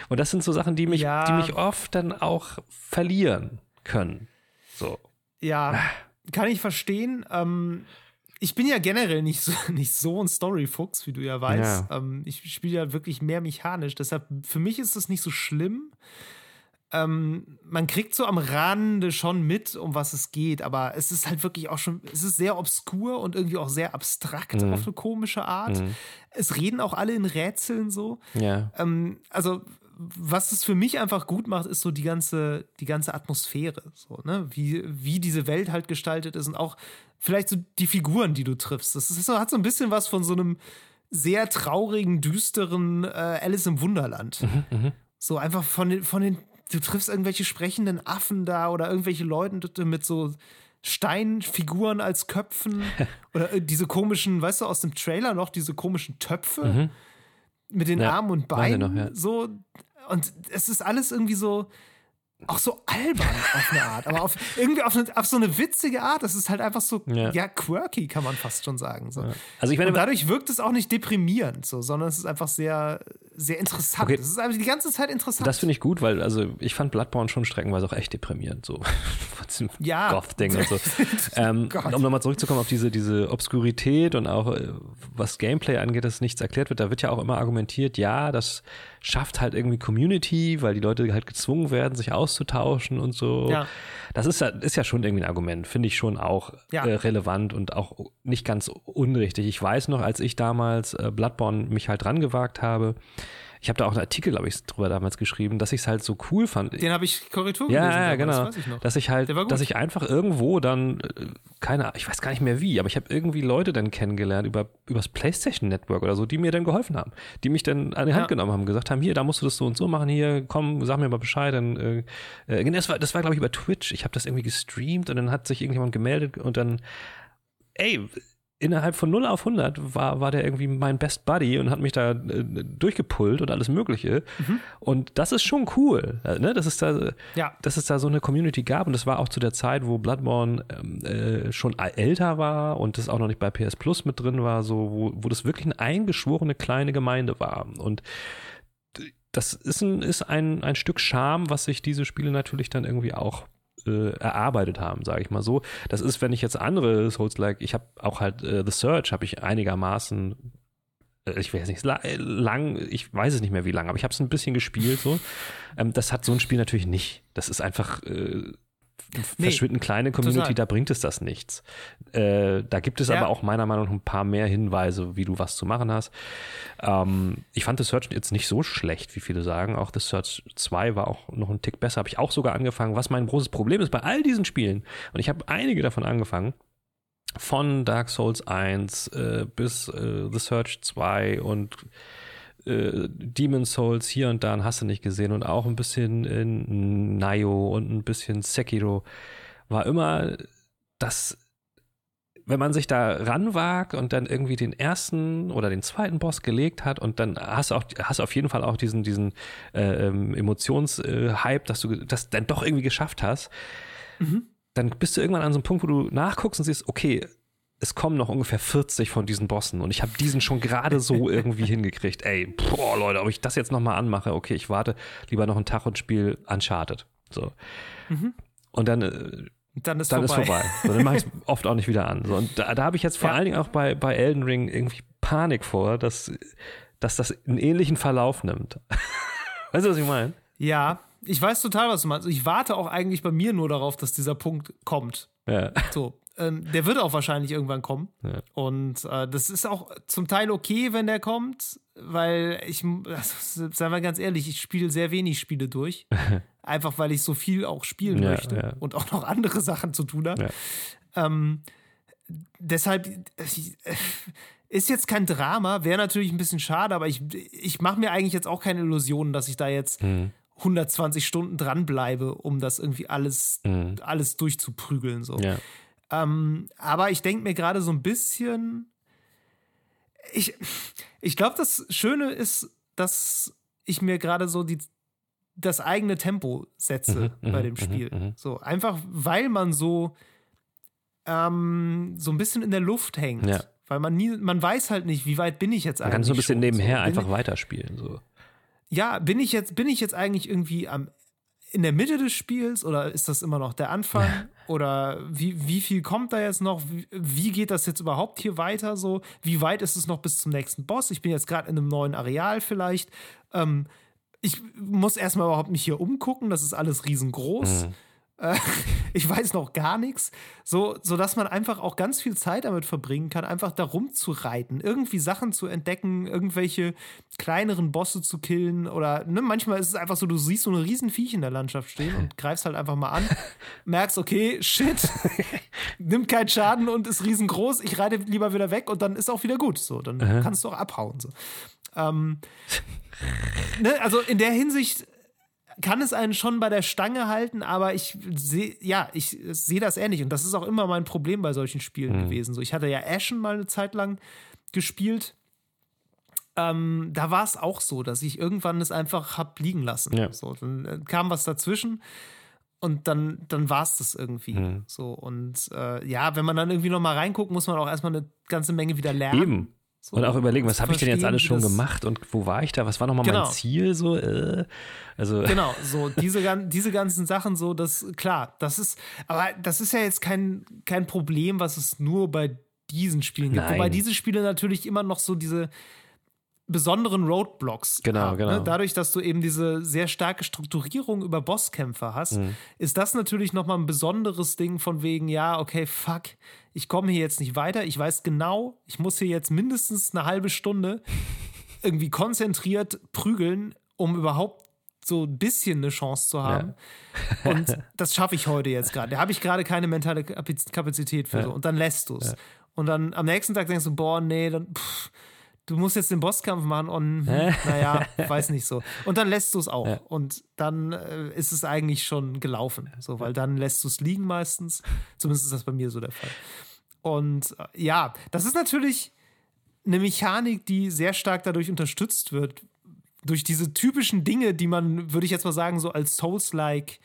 Speaker 1: Und das sind so Sachen, die mich,
Speaker 2: Ja.
Speaker 1: die mich oft dann auch verlieren können. So.
Speaker 2: Ja, kann ich verstehen. Ähm, ich bin ja generell nicht so, nicht so ein Storyfuchs, wie du ja weißt. Ähm, ich spiele ja wirklich mehr mechanisch. Deshalb, für mich ist das nicht so schlimm. Ähm, man kriegt so am Rande schon mit, um was es geht, aber es ist halt wirklich auch schon, es ist sehr obskur und irgendwie auch sehr abstrakt
Speaker 1: Mhm.
Speaker 2: auf eine komische Art. Es reden auch alle in Rätseln so.
Speaker 1: Ja.
Speaker 2: Ähm, also, was es für mich einfach gut macht, ist so die ganze, die ganze Atmosphäre. So, ne? wie, wie diese Welt halt gestaltet ist und auch vielleicht so die Figuren, die du triffst. Das ist, hat so ein bisschen was von so einem sehr traurigen, düsteren äh, Alice im Wunderland. So einfach von den, von den, du triffst irgendwelche sprechenden Affen da oder irgendwelche Leute mit so Steinfiguren als Köpfen oder äh, diese komischen, weißt du, aus dem Trailer noch, diese komischen Töpfe mit den
Speaker 1: Ja,
Speaker 2: Armen und Beinen.
Speaker 1: noch, ja.
Speaker 2: So, und es ist alles irgendwie so, auch so albern auf eine Art, aber auf, irgendwie auf, eine, auf so eine witzige Art. Es ist halt einfach so, ja,
Speaker 1: Ja.
Speaker 2: quirky, kann man fast schon sagen. So.
Speaker 1: Also ich meine,
Speaker 2: Und dadurch wirkt es auch nicht deprimierend, so, sondern es ist einfach sehr, sehr interessant.
Speaker 1: Okay.
Speaker 2: Es ist einfach die ganze Zeit interessant.
Speaker 1: Das finde ich gut, weil also ich fand Bloodborne schon streckenweise auch echt deprimierend, so von diesem
Speaker 2: Ja.
Speaker 1: Goth-Ding und so. ähm,
Speaker 2: Gott.
Speaker 1: um nochmal zurückzukommen auf diese, diese Obskurität und auch äh, was Gameplay angeht, dass nichts erklärt wird, da wird ja auch immer argumentiert, ja, das schafft halt irgendwie Community, weil die Leute halt gezwungen werden, sich auszutauschen und so.
Speaker 2: Ja.
Speaker 1: Das ist ja, ist ja schon irgendwie ein Argument, finde ich schon auch
Speaker 2: Ja.
Speaker 1: äh, relevant und auch nicht ganz unrichtig. Ich weiß noch, als ich damals äh, Bloodborne mich halt dran gewagt habe, ich habe da auch einen Artikel, glaube ich, drüber damals geschrieben, dass ich es halt so cool fand.
Speaker 2: Den habe ich Korrektur
Speaker 1: Ja,
Speaker 2: gelesen.
Speaker 1: ja,
Speaker 2: damals,
Speaker 1: genau.
Speaker 2: weiß ich noch.
Speaker 1: Dass ich halt, dass ich einfach irgendwo dann, äh, keine, ich weiß gar nicht mehr wie, aber ich habe irgendwie Leute dann kennengelernt über übers PlayStation Network oder so, die mir dann geholfen haben, die mich dann an die Hand
Speaker 2: Ja.
Speaker 1: genommen haben, gesagt haben, hier, da musst du das so und so machen, hier, komm, sag mir mal Bescheid. Dann, äh, äh, das war, das war glaube ich über Twitch. Ich habe das irgendwie gestreamt und dann hat sich irgendjemand gemeldet und dann, ey. Innerhalb von 0 auf 100 war, war der irgendwie mein Best Buddy und hat mich da äh, durchgepullt und alles Mögliche.
Speaker 2: Mhm.
Speaker 1: Und das ist schon cool, äh, ne? Das ist da,
Speaker 2: Ja.
Speaker 1: dass es da so eine Community gab und das war auch zu der Zeit, wo Bloodborne ähm, äh, schon älter war und das auch noch nicht bei PS Plus mit drin war, so wo, wo das wirklich eine eingeschworene kleine Gemeinde war und das ist ein, ist ein, ein Stück Charme, was sich diese Spiele natürlich dann irgendwie auch äh, erarbeitet haben, sage ich mal so. Das ist, wenn ich jetzt andere Souls-like, ich habe auch halt äh, The Search, habe ich einigermaßen äh, ich weiß nicht, la- lang, ich weiß es nicht mehr wie lang, aber ich habe es ein bisschen gespielt so. Ähm, das hat so ein Spiel natürlich nicht. Das ist einfach äh,
Speaker 2: Nee,
Speaker 1: verschwindend kleine Community,
Speaker 2: total.
Speaker 1: da bringt es das nichts. Äh, da gibt es
Speaker 2: Ja.
Speaker 1: aber auch meiner Meinung nach ein paar mehr Hinweise, wie du was zu machen hast. Ähm, ich fand The Search jetzt nicht so schlecht, wie viele sagen. Auch The Search 2 war auch noch ein Tick besser. Habe ich auch sogar angefangen. Was mein großes Problem ist bei all diesen Spielen, und ich habe einige davon angefangen, von Dark Souls 1 äh, bis äh, The Search 2 und äh, Demon Souls hier und da hast du nicht gesehen und auch ein bisschen in Nayo und ein bisschen Sekiro war immer das wenn man sich da ranwagt und dann irgendwie den ersten oder den zweiten Boss gelegt hat und dann hast du auch hast auf jeden Fall auch diesen diesen äh, ähm, Emotionshype, dass du das dann doch irgendwie geschafft hast, dann bist du irgendwann an so einem Punkt, wo du nachguckst und siehst, okay, es kommen noch ungefähr 40 von diesen Bossen und ich habe diesen schon gerade so irgendwie hingekriegt. Ey, boah, Leute, ob ich das jetzt nochmal anmache, okay, ich warte lieber noch einen Tag und spiele Uncharted. So. Und dann, äh,
Speaker 2: Dann ist
Speaker 1: dann
Speaker 2: vorbei.
Speaker 1: ist vorbei. So, dann mache ich es oft auch nicht wieder an. So, und da, da habe ich jetzt vor
Speaker 2: Ja.
Speaker 1: allen Dingen auch bei, bei Elden Ring irgendwie Panik vor, dass, dass das einen ähnlichen Verlauf nimmt. weißt du, was ich meine?
Speaker 2: Ja, ich weiß total, was du meinst. Ich warte auch eigentlich bei mir nur darauf, dass dieser Punkt kommt.
Speaker 1: Ja.
Speaker 2: So, ähm, der wird auch wahrscheinlich irgendwann kommen.
Speaker 1: Ja.
Speaker 2: Und äh, das ist auch zum Teil okay, wenn der kommt, weil ich, also, seien wir ganz ehrlich, ich spiele sehr wenig Spiele durch. Einfach weil ich so viel auch spielen
Speaker 1: Ja,
Speaker 2: möchte
Speaker 1: ja.
Speaker 2: und auch noch andere Sachen zu tun habe. Ähm, deshalb, ich, ist jetzt kein Drama, wäre natürlich ein bisschen schade, aber ich, ich mache mir eigentlich jetzt auch keine Illusionen, dass ich da jetzt
Speaker 1: Mhm.
Speaker 2: 120 Stunden dranbleibe, um das irgendwie alles,
Speaker 1: Mhm.
Speaker 2: alles durchzuprügeln. So.
Speaker 1: Ja.
Speaker 2: Ähm, aber ich denke mir gerade so ein bisschen. Ich, ich glaube, das Schöne ist, dass ich mir gerade so die, das eigene Tempo setze
Speaker 1: Mhm,
Speaker 2: bei
Speaker 1: mhm,
Speaker 2: dem
Speaker 1: mhm,
Speaker 2: Spiel.
Speaker 1: mhm.
Speaker 2: So, einfach weil man so, ähm, so ein bisschen in der Luft hängt.
Speaker 1: Ja.
Speaker 2: Weil man nie, man weiß halt nicht, wie weit bin ich jetzt
Speaker 1: Man
Speaker 2: eigentlich.
Speaker 1: kann so ein bisschen
Speaker 2: schon.
Speaker 1: nebenher
Speaker 2: so,
Speaker 1: einfach weiterspielen. So.
Speaker 2: ja, bin ich jetzt, bin ich jetzt eigentlich irgendwie am, in der Mitte des Spiels oder ist das immer noch der Anfang? oder wie, wie viel kommt da jetzt noch? Wie, wie geht das jetzt überhaupt hier weiter so? Wie weit ist es noch bis zum nächsten Boss? Ich bin jetzt gerade in einem neuen Areal vielleicht. Ähm, ich muss erstmal überhaupt mich hier umgucken, das ist alles riesengroß. Äh, ich weiß noch gar nichts, so, so dass man einfach auch ganz viel Zeit damit verbringen kann, einfach da rumzureiten, irgendwie Sachen zu entdecken, irgendwelche kleineren Bosse zu killen oder ne, manchmal ist es einfach so, du siehst so eine riesen Viech in der Landschaft stehen und greifst halt einfach mal an, merkst, okay, shit, nimmt keinen Schaden und ist riesengroß, ich reite lieber wieder weg und dann ist auch wieder gut, so, dann kannst du auch abhauen, so. Ähm, ne, also in der Hinsicht kann es einen schon bei der Stange halten, aber ich sehe, ja, ich sehe das ähnlich. Und das ist auch immer mein Problem bei solchen Spielen gewesen. So, ich hatte ja Ashen mal eine Zeit lang gespielt. Ähm, da war es auch so, dass ich irgendwann es einfach hab liegen lassen.
Speaker 1: Ja.
Speaker 2: So, dann äh, kam was dazwischen und dann, dann war es das irgendwie.
Speaker 1: Mhm.
Speaker 2: So, und äh, ja, wenn man dann irgendwie noch mal reinguckt, muss man auch erstmal eine ganze Menge wieder lernen.
Speaker 1: Eben.
Speaker 2: So,
Speaker 1: Und auch überlegen, was habe ich denn jetzt alles schon gemacht und wo war ich da? Was war nochmal
Speaker 2: Genau.
Speaker 1: mein Ziel? So, äh, also,
Speaker 2: Genau, so diese, diese ganzen Sachen, so das, klar, das ist, aber das ist ja jetzt kein, kein Problem, was es nur bei diesen Spielen gibt.
Speaker 1: Nein.
Speaker 2: Wobei diese Spiele natürlich immer noch so diese besonderen Roadblocks
Speaker 1: Genau,
Speaker 2: haben.
Speaker 1: genau.
Speaker 2: Ne? Dadurch, dass du eben diese sehr starke Strukturierung über Bosskämpfer hast,
Speaker 1: Mhm.
Speaker 2: ist das natürlich nochmal ein besonderes Ding von wegen, ja, okay, fuck, ich komme hier jetzt nicht weiter. Ich weiß genau, ich muss hier jetzt mindestens eine halbe Stunde irgendwie konzentriert prügeln, um überhaupt so ein bisschen eine Chance zu haben. Und das schaffe ich heute jetzt gerade. Da habe ich gerade keine mentale Kapazität für so. Und dann lässt du es. Und dann am nächsten Tag denkst du, boah, nee, dann, pff, du musst jetzt den Bosskampf machen und hm, naja, weiß nicht so. Und dann lässt du es auch. Und dann äh, ist es eigentlich schon gelaufen. So, weil dann lässt du es liegen meistens. Zumindest ist das bei mir so der Fall. Und äh, ja, das ist natürlich eine Mechanik, die sehr stark dadurch unterstützt wird. Durch diese typischen Dinge, die man, würde ich jetzt mal sagen, so als Souls-like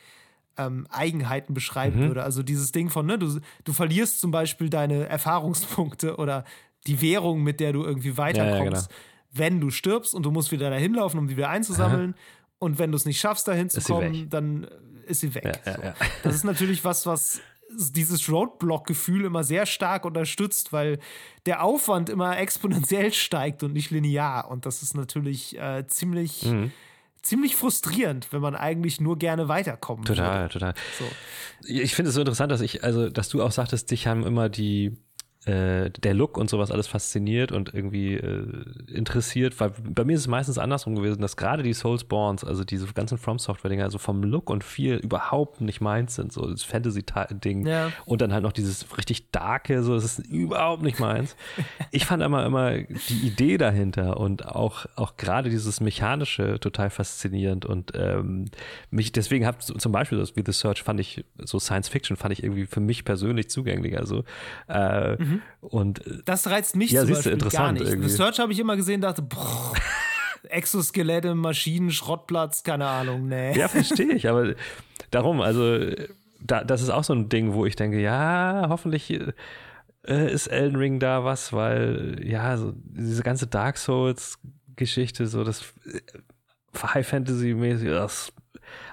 Speaker 2: ähm, Eigenheiten beschreiben würde. Also dieses Ding von, ne, du, du verlierst zum Beispiel deine Erfahrungspunkte oder die Währung, mit der du irgendwie weiterkommst,
Speaker 1: genau.
Speaker 2: wenn du stirbst und du musst wieder dahin laufen, um die wieder einzusammeln. Und wenn du es nicht schaffst, dahin zu kommen, dann ist sie weg.
Speaker 1: Ja, ja,
Speaker 2: so.
Speaker 1: ja.
Speaker 2: Das ist natürlich was, was dieses Roadblock-Gefühl immer sehr stark unterstützt, weil der Aufwand immer exponentiell steigt und nicht linear. Und das ist natürlich äh, ziemlich,
Speaker 1: Mhm.
Speaker 2: ziemlich frustrierend, wenn man eigentlich nur gerne weiterkommen würde.
Speaker 1: total, total.
Speaker 2: So.
Speaker 1: Ich finde es so interessant, dass ich, also, dass du auch sagtest, dich haben immer die, äh, der Look und sowas alles fasziniert und irgendwie äh, interessiert, weil bei mir ist es meistens andersrum gewesen, dass gerade die Soulsborns, also diese ganzen From Software-Dinger, also vom Look und viel überhaupt nicht meins sind, so das Fantasy-Ding
Speaker 2: Ja.
Speaker 1: und dann halt noch dieses richtig darke, so, das ist überhaupt nicht meins. Ich fand immer, immer die Idee dahinter und auch, auch gerade dieses Mechanische total faszinierend und ähm, mich, deswegen hab zum Beispiel das wie The Search fand ich, so Science Fiction fand ich irgendwie für mich persönlich zugänglicher, so. Äh, Und äh,
Speaker 2: Das reizt mich
Speaker 1: Ja,
Speaker 2: zum Beispiel gar
Speaker 1: interessant
Speaker 2: nicht.
Speaker 1: irgendwie.
Speaker 2: The Search habe ich immer gesehen, dachte, boah, Exoskelette, Maschinen, Schrottplatz, keine Ahnung, nee.
Speaker 1: Ja, verstehe ich, aber darum, also da, das ist auch so ein Ding, wo ich denke, ja, hoffentlich äh, ist Elden Ring da was, weil ja, so diese ganze Dark Souls Geschichte, so das äh, High Fantasy mäßig, das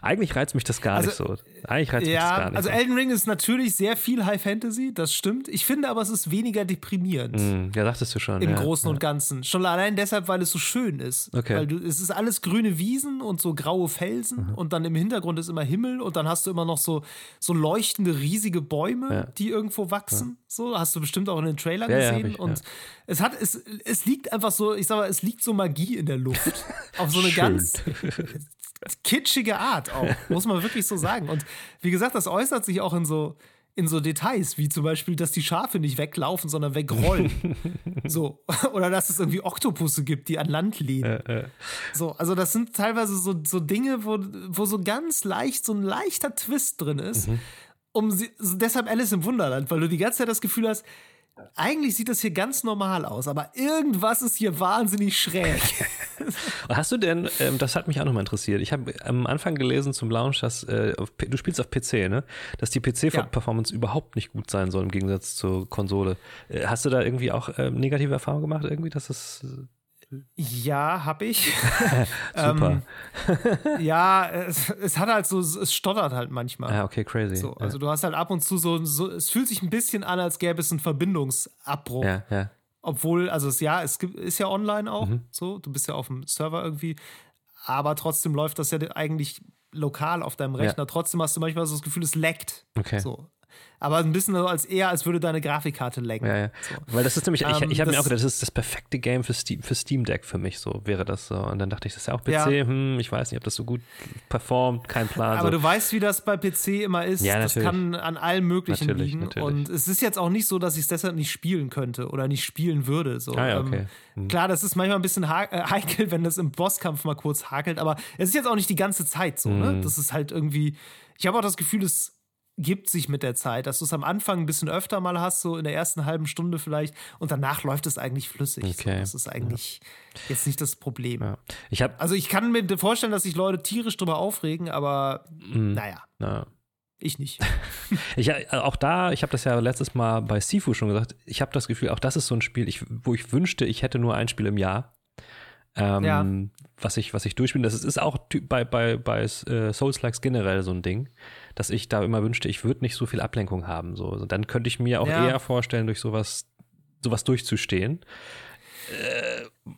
Speaker 1: eigentlich reizt mich das gar
Speaker 2: Also,
Speaker 1: nicht so. Eigentlich reizt mich das
Speaker 2: Ja,
Speaker 1: gar nicht.
Speaker 2: also
Speaker 1: so.
Speaker 2: Elden Ring ist natürlich sehr viel High Fantasy, das stimmt. Ich finde aber, es ist weniger deprimierend.
Speaker 1: Hm, ja, dachtest du schon.
Speaker 2: Im
Speaker 1: ja,
Speaker 2: Großen
Speaker 1: ja.
Speaker 2: und Ganzen. Schon allein deshalb, weil es so schön ist.
Speaker 1: Okay.
Speaker 2: Weil du, es ist alles grüne Wiesen und so graue Felsen
Speaker 1: Mhm.
Speaker 2: und dann im Hintergrund ist immer Himmel und dann hast du immer noch so, so leuchtende, riesige Bäume,
Speaker 1: Ja.
Speaker 2: die irgendwo wachsen. So, hast du bestimmt auch in den Trailern
Speaker 1: Ja, ja, hab
Speaker 2: gesehen.
Speaker 1: ich,
Speaker 2: und
Speaker 1: ja.
Speaker 2: es hat, es, es liegt einfach so, ich sag mal, es liegt so Magie in der Luft. auf so eine
Speaker 1: Schön.
Speaker 2: ganz kitschige Art auch, muss man wirklich so sagen. Und wie gesagt, das äußert sich auch in so in so Details, wie zum Beispiel, dass die Schafe nicht weglaufen, sondern wegrollen. so. Oder dass es irgendwie Oktopusse gibt, die an Land lehnen.
Speaker 1: Äh, äh.
Speaker 2: So, also das sind teilweise so, so Dinge, wo, wo so ganz leicht, so ein leichter Twist drin ist.
Speaker 1: Mhm.
Speaker 2: Um sie, so deshalb Alice im Wunderland, weil du die ganze Zeit das Gefühl hast, eigentlich sieht das hier ganz normal aus, aber irgendwas ist hier wahnsinnig schräg.
Speaker 1: Hast du denn, ähm, das hat mich auch nochmal interessiert, ich habe am Anfang gelesen zum Launch, dass äh, auf, du spielst auf PC, ne? Dass die PC-Performance überhaupt nicht gut sein soll im Gegensatz zur Konsole. Äh, hast du da irgendwie auch äh, negative Erfahrungen gemacht, irgendwie, dass es
Speaker 2: ja, hab ich.
Speaker 1: super.
Speaker 2: Ähm, ja, es, es hat halt so, es stottert halt manchmal.
Speaker 1: ah, okay, crazy.
Speaker 2: So, also du hast halt ab und zu so, so, es fühlt sich ein bisschen an, als gäbe es einen Verbindungsabbruch.
Speaker 1: ja, ja.
Speaker 2: Obwohl, also es, ja, es gibt, ist ja online auch,
Speaker 1: Mhm.
Speaker 2: so, du bist ja auf dem Server irgendwie, aber trotzdem läuft das ja eigentlich lokal auf deinem Rechner. Trotzdem hast du manchmal so das Gefühl, es leckt.
Speaker 1: Okay.
Speaker 2: So. Aber ein bisschen so als eher, als würde deine Grafikkarte lecken.
Speaker 1: Ja, ja.
Speaker 2: So.
Speaker 1: Weil das ist nämlich, ich,
Speaker 2: Ähm,
Speaker 1: ich habe mir
Speaker 2: das-
Speaker 1: auch gedacht, das ist das perfekte Game für Steam, für Steam Deck für mich, so wäre das so. Und dann dachte ich, das ist ja auch PC,
Speaker 2: Ja.
Speaker 1: hm, ich weiß nicht, ob das so gut performt, kein Plan.
Speaker 2: Aber
Speaker 1: so.
Speaker 2: du weißt, wie das bei PC immer ist.
Speaker 1: Ja,
Speaker 2: das
Speaker 1: natürlich.
Speaker 2: kann an allem Möglichen
Speaker 1: Natürlich,
Speaker 2: liegen.
Speaker 1: natürlich.
Speaker 2: Und es ist jetzt auch nicht so, dass ich es deshalb nicht spielen könnte oder nicht spielen würde. So.
Speaker 1: Ah ja,
Speaker 2: Ähm,
Speaker 1: okay. Hm.
Speaker 2: Klar, das ist manchmal ein bisschen äh, heikel, wenn das im Bosskampf mal kurz hakelt, aber es ist jetzt auch nicht die ganze Zeit so.
Speaker 1: Mhm.
Speaker 2: Ne? Das ist halt irgendwie. Ich habe auch das Gefühl, es gibt sich mit der Zeit, dass du es am Anfang ein bisschen öfter mal hast, so in der ersten halben Stunde vielleicht, und danach läuft es eigentlich flüssig.
Speaker 1: Okay.
Speaker 2: So. Das ist eigentlich jetzt nicht das Problem.
Speaker 1: Ja. Ich habe,
Speaker 2: Also ich kann mir vorstellen, dass sich Leute tierisch drüber aufregen, aber
Speaker 1: Mhm.
Speaker 2: naja,
Speaker 1: na,
Speaker 2: ich nicht.
Speaker 1: Ich, äh, auch da, ich habe das ja letztes Mal bei Sifu schon gesagt, ich habe das Gefühl, auch das ist so ein Spiel, ich, wo ich wünschte, ich hätte nur ein Spiel im Jahr. Ähm,
Speaker 2: Ja.
Speaker 1: was ich, was ich durchspiele. Das ist, ist auch bei, bei, bei äh, Souls-Likes generell so ein Ding, dass ich da immer wünschte, ich würde nicht so viel Ablenkung haben. So. Also dann könnte ich mir auch
Speaker 2: Ja.
Speaker 1: eher vorstellen, durch sowas, sowas durchzustehen.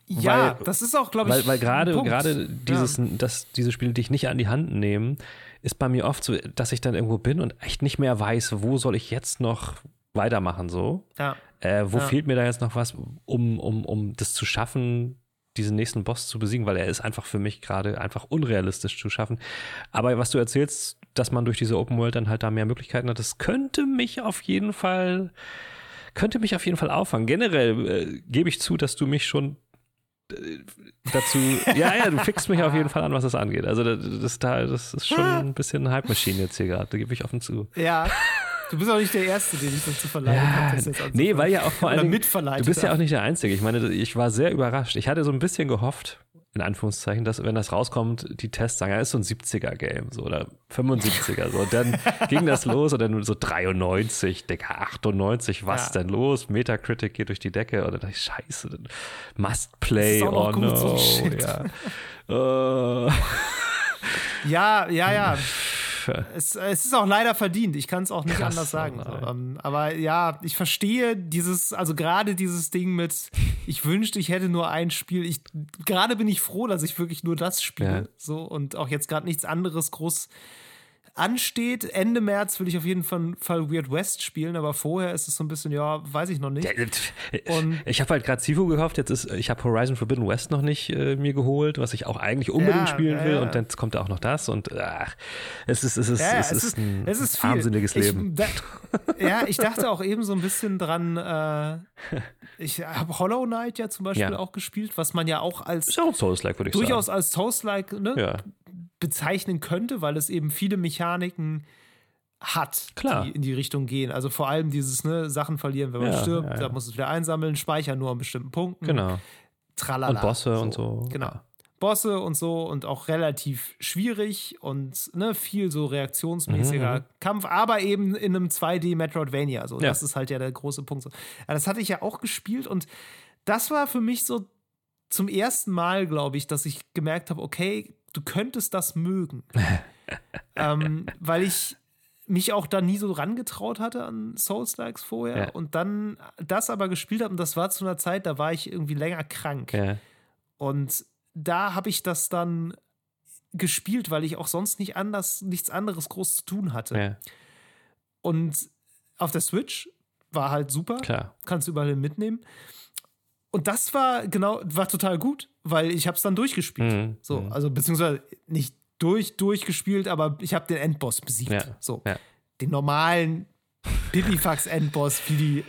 Speaker 2: Ja,
Speaker 1: Weil-
Speaker 2: das ist auch, glaube ich,
Speaker 1: Weil, weil gerade, gerade dieses, dass diese Spiele dich nicht an die Hand nehmen, ist bei mir oft so, dass ich dann irgendwo bin und echt nicht mehr weiß, wo soll ich jetzt noch weitermachen, so.
Speaker 2: Ja.
Speaker 1: Äh, wo
Speaker 2: Ja.
Speaker 1: fehlt mir da jetzt noch was, um, um, um das zu schaffen, diesen nächsten Boss zu besiegen, weil er ist einfach für mich gerade einfach unrealistisch zu schaffen. Aber was du erzählst, dass man durch diese Open World dann halt da mehr Möglichkeiten hat, das könnte mich auf jeden Fall, könnte mich auf jeden Fall auffangen. Generell äh, gebe ich zu, dass du mich schon äh, dazu, ja, ja, du fixst mich auf jeden Fall an, was das angeht. Also das, das, da- das ist schon ein bisschen eine Hype-Maschine jetzt hier gerade, da gebe ich offen zu.
Speaker 2: Ja. Du bist auch nicht der Erste, den ich dazu verleihen habe. das jetzt
Speaker 1: nee, weil ja auch vor
Speaker 2: mitverleitet
Speaker 1: du bist ja
Speaker 2: habe.
Speaker 1: auch nicht der Einzige. Ich meine, ich war sehr überrascht. Ich hatte so ein bisschen gehofft, in Anführungszeichen, dass wenn das rauskommt, die Tests sagen, ja, ist so ein 70er-Game so, oder 75er. So. Und dann ging das los und dann so 93, Digga, 98, was
Speaker 2: Ja.
Speaker 1: denn los? Metacritic geht durch die Decke. Und dann dachte ich, scheiße, must play, oh no.
Speaker 2: so ein Shit.
Speaker 1: Ja.
Speaker 2: Ja, ja, ja. Es, es ist auch leider verdient. Ich kann es auch nicht
Speaker 1: Krass,
Speaker 2: anders sagen. So, ähm, aber ja, ich verstehe dieses, also gerade dieses Ding mit, ich wünschte, ich hätte nur ein Spiel. Ich, gerade bin ich froh, dass ich wirklich nur das spiele.
Speaker 1: Ja.
Speaker 2: So und auch jetzt gerade nichts anderes groß ansteht. Ende März will ich auf jeden Fall, Weird West spielen, aber vorher ist es so ein bisschen, ja, weiß ich noch nicht. Und-
Speaker 1: ich habe halt gerade Sifu gekauft, jetzt ist, ich habe Horizon Forbidden West noch nicht äh, mir geholt, was ich auch eigentlich unbedingt
Speaker 2: Ja,
Speaker 1: spielen
Speaker 2: ja,
Speaker 1: will
Speaker 2: ja.
Speaker 1: und dann kommt auch noch das und ach, es ist, es ist,
Speaker 2: Ja,
Speaker 1: es, ist, ein
Speaker 2: es ist viel.
Speaker 1: wahnsinniges
Speaker 2: ich,
Speaker 1: Leben.
Speaker 2: Da, ja, ich dachte auch eben so ein bisschen dran, äh, ich habe Hollow Knight ja zum Beispiel auch gespielt, was man ja auch als
Speaker 1: Ist auch Souls-like, würde ich
Speaker 2: durchaus
Speaker 1: sagen.
Speaker 2: als Toast-like ne,
Speaker 1: Ja.
Speaker 2: Bezeichnen könnte, weil es eben viele Mechaniken hat,
Speaker 1: Klar.
Speaker 2: die in die Richtung gehen. Also vor allem dieses ne, Sachen verlieren, wenn man
Speaker 1: Ja,
Speaker 2: stirbt,
Speaker 1: ja, ja.
Speaker 2: da muss es wieder einsammeln, speichern nur an bestimmten Punkten.
Speaker 1: Genau.
Speaker 2: Tralala.
Speaker 1: Und Bosse und so.
Speaker 2: Genau. Bosse und so und auch relativ schwierig und ne, viel so reaktionsmäßiger Kampf, aber eben in einem 2D Metroidvania. So,
Speaker 1: Mhm,
Speaker 2: das ist halt ja der große Punkt. So. Das hatte ich ja auch gespielt und das war für mich so zum ersten Mal, glaube ich, dass ich gemerkt habe, okay, du könntest das mögen. ähm, weil ich mich auch da nie so rangetraut hatte an Souls-Likes vorher
Speaker 1: Ja.
Speaker 2: und dann das aber gespielt habe und das war zu einer Zeit, da war ich irgendwie länger krank.
Speaker 1: Ja.
Speaker 2: Und da habe ich das dann gespielt, weil ich auch sonst nicht anders, nichts anderes groß zu tun hatte.
Speaker 1: ja,
Speaker 2: Und auf der Switch war halt super,
Speaker 1: klar.
Speaker 2: kannst du überall mitnehmen. Und das war genau, war total gut, weil ich habe es dann durchgespielt.
Speaker 1: Mhm,
Speaker 2: So, also beziehungsweise nicht durch durchgespielt, aber ich habe den Endboss besiegt.
Speaker 1: Ja,
Speaker 2: So,
Speaker 1: ja.
Speaker 2: den normalen Pipifax Endboss, wie die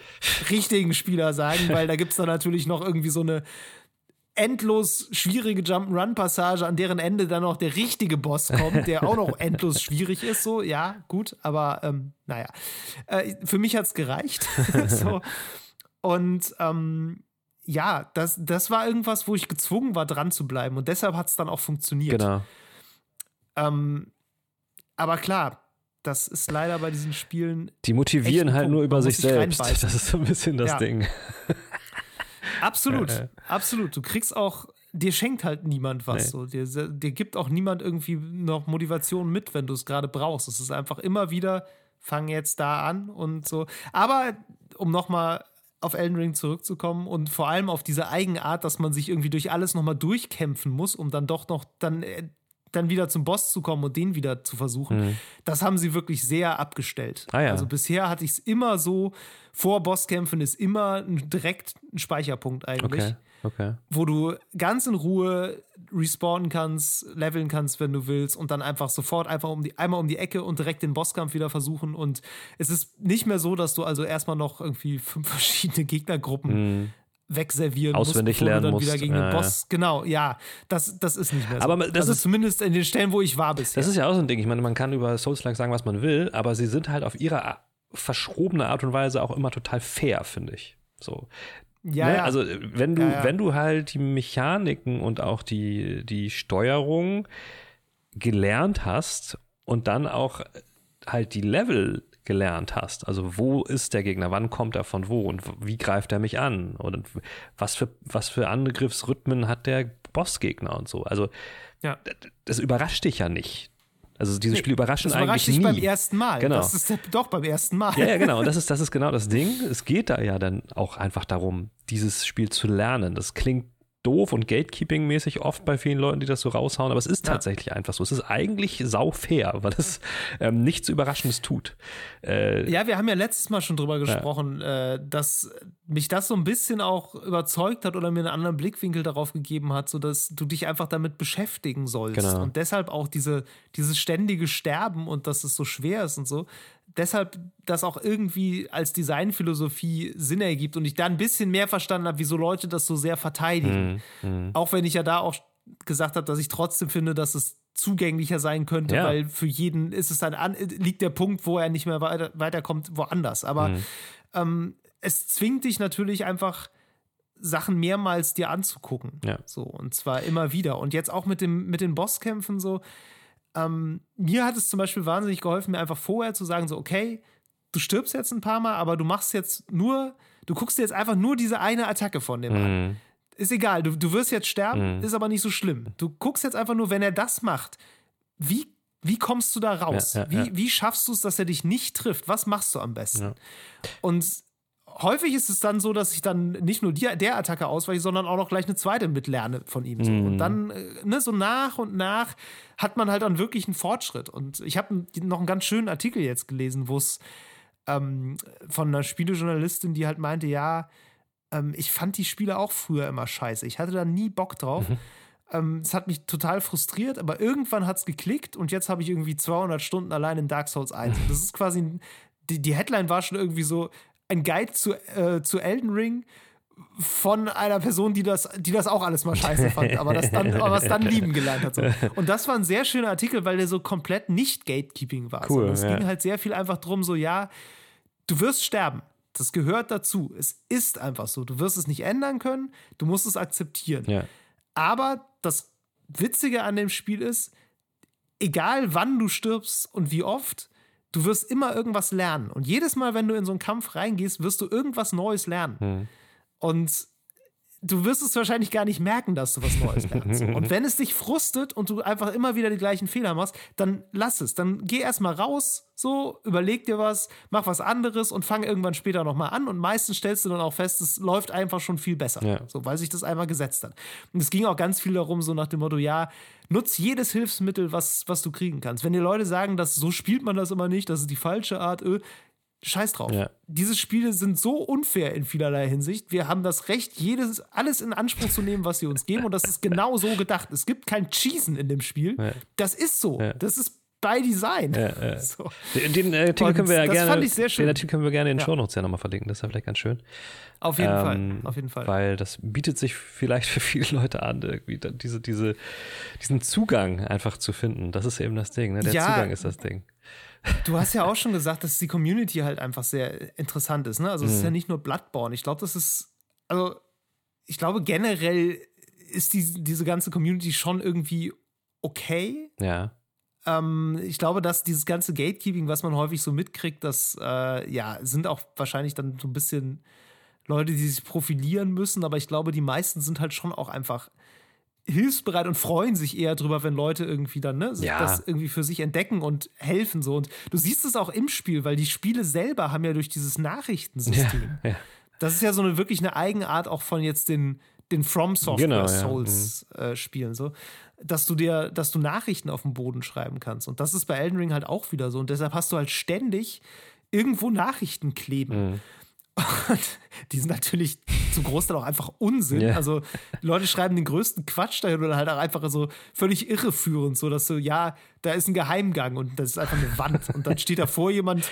Speaker 2: richtigen Spieler sagen, weil da gibt es dann natürlich noch irgendwie so eine endlos schwierige Jump'n'Run-Passage, an deren Ende dann noch der richtige Boss kommt, der auch noch endlos schwierig ist. So, ja, gut, aber ähm, naja. Äh, für mich hat es gereicht. so. Und ähm, ja, das, das war irgendwas, wo ich gezwungen war, dran zu bleiben. Und deshalb hat es dann auch funktioniert.
Speaker 1: Genau.
Speaker 2: Ähm, aber klar, das ist leider bei diesen Spielen.
Speaker 1: Die motivieren halt nur über sich selbst. Das ist so ein bisschen das ja. Ding.
Speaker 2: Absolut, absolut. Du kriegst auch, dir schenkt halt niemand was. Nee. So. Dir, dir gibt auch niemand irgendwie noch Motivation mit, wenn du es gerade brauchst. Es ist einfach immer wieder, fang jetzt da an und so. Aber um nochmal auf Elden Ring zurückzukommen und vor allem auf diese Eigenart, dass man sich irgendwie durch alles nochmal durchkämpfen muss, um dann doch noch dann äh, dann wieder zum Boss zu kommen und den wieder zu versuchen, mhm. das haben sie wirklich sehr abgestellt. Ah, ja. Also bisher hatte ich es immer so, vor Bosskämpfen ist immer direkt ein Speicherpunkt eigentlich.
Speaker 1: Okay. Okay.
Speaker 2: Wo du ganz in Ruhe respawnen kannst, leveln kannst, wenn du willst, und dann einfach sofort einfach um die, einmal um die Ecke und direkt den Bosskampf wieder versuchen. Und es ist nicht mehr so, dass du also erstmal noch irgendwie fünf verschiedene Gegnergruppen mhm wegservieren
Speaker 1: Auswendig
Speaker 2: musst,
Speaker 1: lernen
Speaker 2: dann
Speaker 1: musst.
Speaker 2: wieder gegen
Speaker 1: ja,
Speaker 2: den Boss. Genau, ja, das, das ist nicht mehr so.
Speaker 1: Aber das
Speaker 2: also
Speaker 1: ist
Speaker 2: zumindest in den Stellen, wo ich war bisher.
Speaker 1: Das ist ja auch so ein Ding. Ich meine, man kann über Souls-like sagen, was man will, aber sie sind halt auf ihre verschrobene Art und Weise auch immer total fair, finde ich. So.
Speaker 2: Ja, ne? ja.
Speaker 1: Also wenn du, ja, wenn du halt die Mechaniken und auch die, die Steuerung gelernt hast und dann auch halt die Level gelernt hast. Also wo ist der Gegner, wann kommt er von wo und wie greift er mich an und was für, was für Angriffsrhythmen hat der Bossgegner und so. Also ja. das überrascht dich ja nicht. Also diese Spiele überraschen das eigentlich nie.
Speaker 2: beim ersten Mal.
Speaker 1: Genau.
Speaker 2: Das ist doch beim ersten Mal.
Speaker 1: Ja, ja, genau. Und das ist, das ist genau das Ding. Es geht da ja dann auch einfach darum, dieses Spiel zu lernen. Das klingt doof und Gatekeeping-mäßig oft bei vielen Leuten, die das so raushauen, aber es ist tatsächlich ja. einfach so. Es ist eigentlich sau fair, weil es ähm, nichts Überraschendes tut.
Speaker 2: Äh, ja, wir haben ja letztes Mal schon drüber gesprochen, ja. äh, dass mich das so ein bisschen auch überzeugt hat oder mir einen anderen Blickwinkel darauf gegeben hat, so dass du dich einfach damit beschäftigen sollst. Genau. Und deshalb auch diese, dieses ständige Sterben und dass es so schwer ist und so, deshalb das auch irgendwie als Designphilosophie Sinn ergibt und ich da ein bisschen mehr verstanden habe, wieso Leute das so sehr verteidigen. Mhm. Auch wenn ich ja da auch gesagt habe, dass ich trotzdem finde, dass es zugänglicher sein könnte, ja. weil für jeden ist es dann an, liegt der Punkt, wo er nicht mehr weiter, weiterkommt, woanders. Aber mhm. ähm, es zwingt dich natürlich einfach Sachen mehrmals dir anzugucken.
Speaker 1: Ja.
Speaker 2: So, und zwar immer wieder. Und jetzt auch mit, dem, mit den Bosskämpfen so, ähm, mir hat es zum Beispiel wahnsinnig geholfen, mir einfach vorher zu sagen, so, okay, du stirbst jetzt ein paar Mal, aber du machst jetzt nur, du guckst dir jetzt einfach nur diese eine Attacke von dem mhm. an. Ist egal, du, du wirst jetzt sterben, mhm. ist aber nicht so schlimm. Du guckst jetzt einfach nur, wenn er das macht, wie, wie kommst du da raus? Ja, ja, wie, ja. wie schaffst du es, dass er dich nicht trifft? Was machst du am besten? Und häufig ist es dann so, dass ich dann nicht nur die, der Attacke ausweiche, sondern auch noch gleich eine zweite mitlerne von ihm. So. Mm. Und dann, äh, ne, so nach und nach hat man halt dann wirklich einen Fortschritt. Und ich habe noch einen ganz schönen Artikel jetzt gelesen, wo es ähm, von einer Spielejournalistin, die halt meinte, ja, ähm, ich fand die Spiele auch früher immer scheiße. Ich hatte da nie Bock drauf. Mhm. Ähm, es hat mich total frustriert, aber irgendwann hat es geklickt und jetzt habe ich irgendwie 200 Stunden allein in Dark Souls 1. Und das ist quasi, die, die Headline war schon irgendwie so, ein Guide zu, äh, zu Elden Ring von einer Person, die das, die das auch alles mal scheiße fand, aber das dann, aber es dann lieben gelernt hat. So. Und das war ein sehr schöner Artikel, weil der so komplett nicht Gatekeeping war.
Speaker 1: Cool,
Speaker 2: es
Speaker 1: ja.
Speaker 2: ging halt sehr viel einfach drum, so ja, du wirst sterben. Das gehört dazu. Es ist einfach so. Du wirst es nicht ändern können. Du musst es akzeptieren.
Speaker 1: Ja.
Speaker 2: Aber das Witzige an dem Spiel ist, egal wann du stirbst und wie oft, du wirst immer irgendwas lernen. Und jedes Mal, wenn du in so einen Kampf reingehst, wirst du irgendwas Neues lernen. Hm. Und du wirst es wahrscheinlich gar nicht merken, dass du was Neues lernst. und wenn es dich frustet und du einfach immer wieder die gleichen Fehler machst, dann lass es. Dann geh erstmal raus, so, überleg dir was, mach was anderes und fang irgendwann später nochmal an. Und meistens stellst du dann auch fest, es läuft einfach schon viel besser.
Speaker 1: Ja.
Speaker 2: So, weil sich das einmal gesetzt hat. Und es ging auch ganz viel darum, so nach dem Motto, ja, nutz jedes Hilfsmittel, was, was du kriegen kannst. Wenn dir Leute sagen, dass so spielt man das immer nicht, das ist die falsche Art, öh, Scheiß drauf.
Speaker 1: Ja.
Speaker 2: Diese Spiele sind so unfair in vielerlei Hinsicht. Wir haben das Recht, jedes, alles in Anspruch zu nehmen, was sie uns geben. Und das ist genau so gedacht. Es gibt kein Cheesen in dem Spiel.
Speaker 1: Ja.
Speaker 2: Das ist so.
Speaker 1: Ja.
Speaker 2: Das ist by Design.
Speaker 1: So. Den, den äh, Artikel können wir ja
Speaker 2: das
Speaker 1: gerne.
Speaker 2: Fand ich sehr schön.
Speaker 1: Den Artikel können wir gerne in den ja. Shownotes ja nochmal verlinken. Das ist ja vielleicht ganz schön.
Speaker 2: Auf jeden ähm, Fall. Auf jeden Fall.
Speaker 1: Weil das bietet sich vielleicht für viele Leute an, irgendwie diese, diese, diesen Zugang einfach zu finden. Das ist eben das Ding. Ne? Der Zugang ist das Ding.
Speaker 2: Du hast ja auch schon gesagt, dass die Community halt einfach sehr interessant ist. Ne? Also es mhm. ist ja nicht nur Bloodborne. Ich glaube, das ist, also ich glaube generell ist die, diese ganze Community schon irgendwie okay.
Speaker 1: Ja.
Speaker 2: Ähm, ich glaube, dass dieses ganze Gatekeeping, was man häufig so mitkriegt, das äh, ja, sind auch wahrscheinlich dann so ein bisschen Leute, die sich profilieren müssen, aber ich glaube, die meisten sind halt schon auch einfach hilfsbereit und freuen sich eher drüber, wenn Leute irgendwie dann ne, ja. das irgendwie für sich entdecken und helfen so. Und du siehst es auch im Spiel, weil die Spiele selber haben ja durch dieses Nachrichtensystem. Ja, ja. Das ist ja so eine wirklich eine Eigenart auch von jetzt den, den From Software genau, Souls mhm. äh, Spielen so, dass du dir, dass du Nachrichten auf dem Boden schreiben kannst. Und das ist bei Elden Ring halt auch wieder so. Und deshalb hast du halt ständig irgendwo Nachrichten kleben. Mhm. Und die sind natürlich zum Großteil auch einfach Unsinn. Yeah. Also Leute schreiben den größten Quatsch dahin oder halt auch einfach so völlig irreführend, so dass so, ja, da ist ein Geheimgang und das ist einfach eine Wand. Und dann steht davor jemand,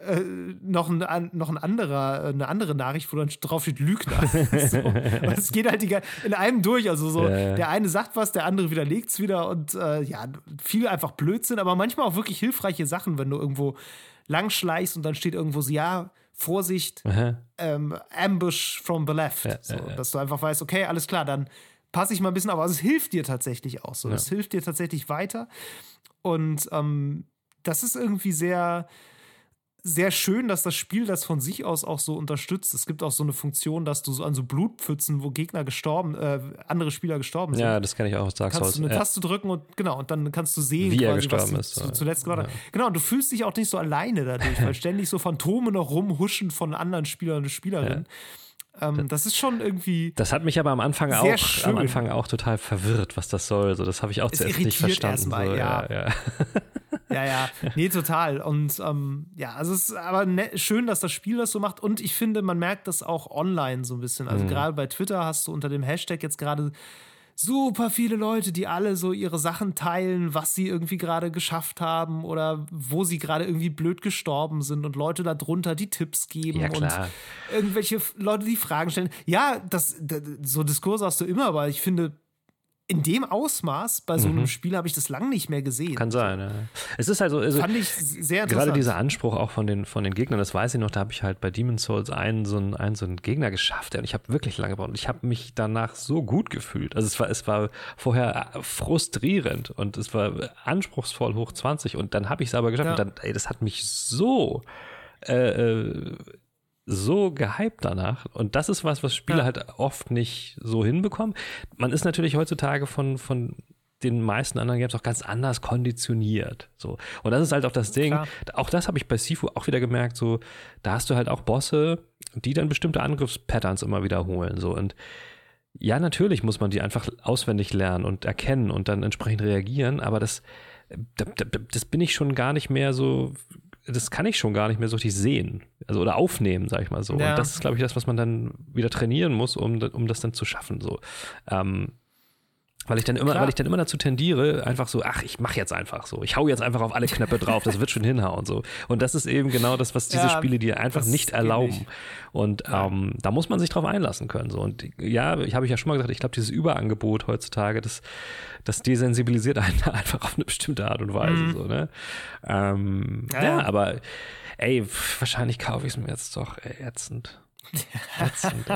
Speaker 2: äh, noch, ein, noch ein anderer, eine andere Nachricht, wo dann drauf steht Lügner. so. es geht halt die, in einem durch. Also so, ja, ja. der eine sagt was, der andere widerlegt es wieder und äh, ja, viel einfach Blödsinn, aber manchmal auch wirklich hilfreiche Sachen, wenn du irgendwo langschleichst und dann steht irgendwo so, ja, Vorsicht, ähm, Ambush from the left. Ja, so, ja. Dass du einfach weißt, okay, alles klar, dann passe ich mal ein bisschen auf. Also es hilft dir tatsächlich auch so. Es hilft dir tatsächlich weiter. Und ähm, das ist irgendwie sehr, sehr schön, dass das Spiel das von sich aus auch so unterstützt. Es gibt auch so eine Funktion, dass du so an so Blutpfützen, wo Gegner gestorben, äh, andere Spieler gestorben sind.
Speaker 1: Ja, das kenne ich auch aus Dark
Speaker 2: Souls. Kannst du eine
Speaker 1: ja.
Speaker 2: Taste drücken und genau, und dann kannst du sehen,
Speaker 1: wie
Speaker 2: quasi,
Speaker 1: er gestorben
Speaker 2: was
Speaker 1: ist.
Speaker 2: Du, zuletzt gemacht ja. Genau, und du fühlst dich auch nicht so alleine dadurch, weil ständig so Phantome noch rumhuschen von anderen Spielern und Spielerinnen. Ja. Ähm, das ist schon irgendwie.
Speaker 1: Das hat mich aber am Anfang auch schön. am Anfang auch total verwirrt, was das soll. So, das habe ich auch es zuerst nicht verstanden.
Speaker 2: Mal,
Speaker 1: so,
Speaker 2: ja.
Speaker 1: Ja, ja.
Speaker 2: ja, ja. Nee, total. Und ähm, ja, also es ist aber ne schön, dass das Spiel das so macht. Und ich finde, man merkt das auch online so ein bisschen. Also mhm. gerade bei Twitter hast du unter dem Hashtag jetzt gerade super viele Leute, die alle so ihre Sachen teilen, was sie irgendwie gerade geschafft haben oder wo sie gerade irgendwie blöd gestorben sind und Leute darunter die Tipps geben
Speaker 1: ja,
Speaker 2: und irgendwelche Leute die Fragen stellen. Ja, das, das so Diskurse hast du immer, aber ich finde, in dem Ausmaß bei so einem mhm. Spiel habe ich das lang nicht mehr gesehen.
Speaker 1: Kann sein, ja. Es ist also, also
Speaker 2: fand ich sehr interessant.
Speaker 1: Gerade dieser Anspruch auch von den, von den Gegnern, das weiß ich noch, da habe ich halt bei Demon's Souls einen so einen, einen, so einen Gegner geschafft und ich habe wirklich lange gebraucht und ich habe mich danach so gut gefühlt. Also es war, es war vorher frustrierend und es war anspruchsvoll hoch 20 und dann habe ich es aber geschafft ja. und dann, ey, das hat mich so äh, äh so gehypt danach. Und das ist was, was Spieler ja. halt oft nicht so hinbekommen. Man ist natürlich heutzutage von, von den meisten anderen Games auch ganz anders konditioniert. So. Und das ist halt auch das Ding. Klar. Auch das habe ich bei Sifu auch wieder gemerkt. So, da hast du halt auch Bosse, die dann bestimmte Angriffspatterns immer wiederholen. So. Und ja, natürlich muss man die einfach auswendig lernen und erkennen und dann entsprechend reagieren. Aber das, das bin ich schon gar nicht mehr so das kann ich schon gar nicht mehr so richtig sehen. Also oder aufnehmen, sag ich mal so. Ja. Und das ist, glaube ich, das, was man dann wieder trainieren muss, um, um das dann zu schaffen. So. Ähm, weil ich dann immer, Klar. weil ich dann immer dazu tendiere, einfach so, ach, ich mache jetzt einfach so. Ich hau jetzt einfach auf alle Knöpfe drauf, das wird schon hinhauen. so. Und das ist eben genau das, was diese ja, Spiele dir einfach nicht erlauben. Nicht. Und ähm, da muss man sich drauf einlassen können. So. Und ja, ich habe ich ja schon mal gesagt, ich glaube, dieses Überangebot heutzutage, das, das desensibilisiert einen einfach auf eine bestimmte Art und Weise. Mhm. So, ne? Ähm, ja. ja, aber ey, wahrscheinlich kaufe ich es mir jetzt doch ey, ätzend. Ätzend,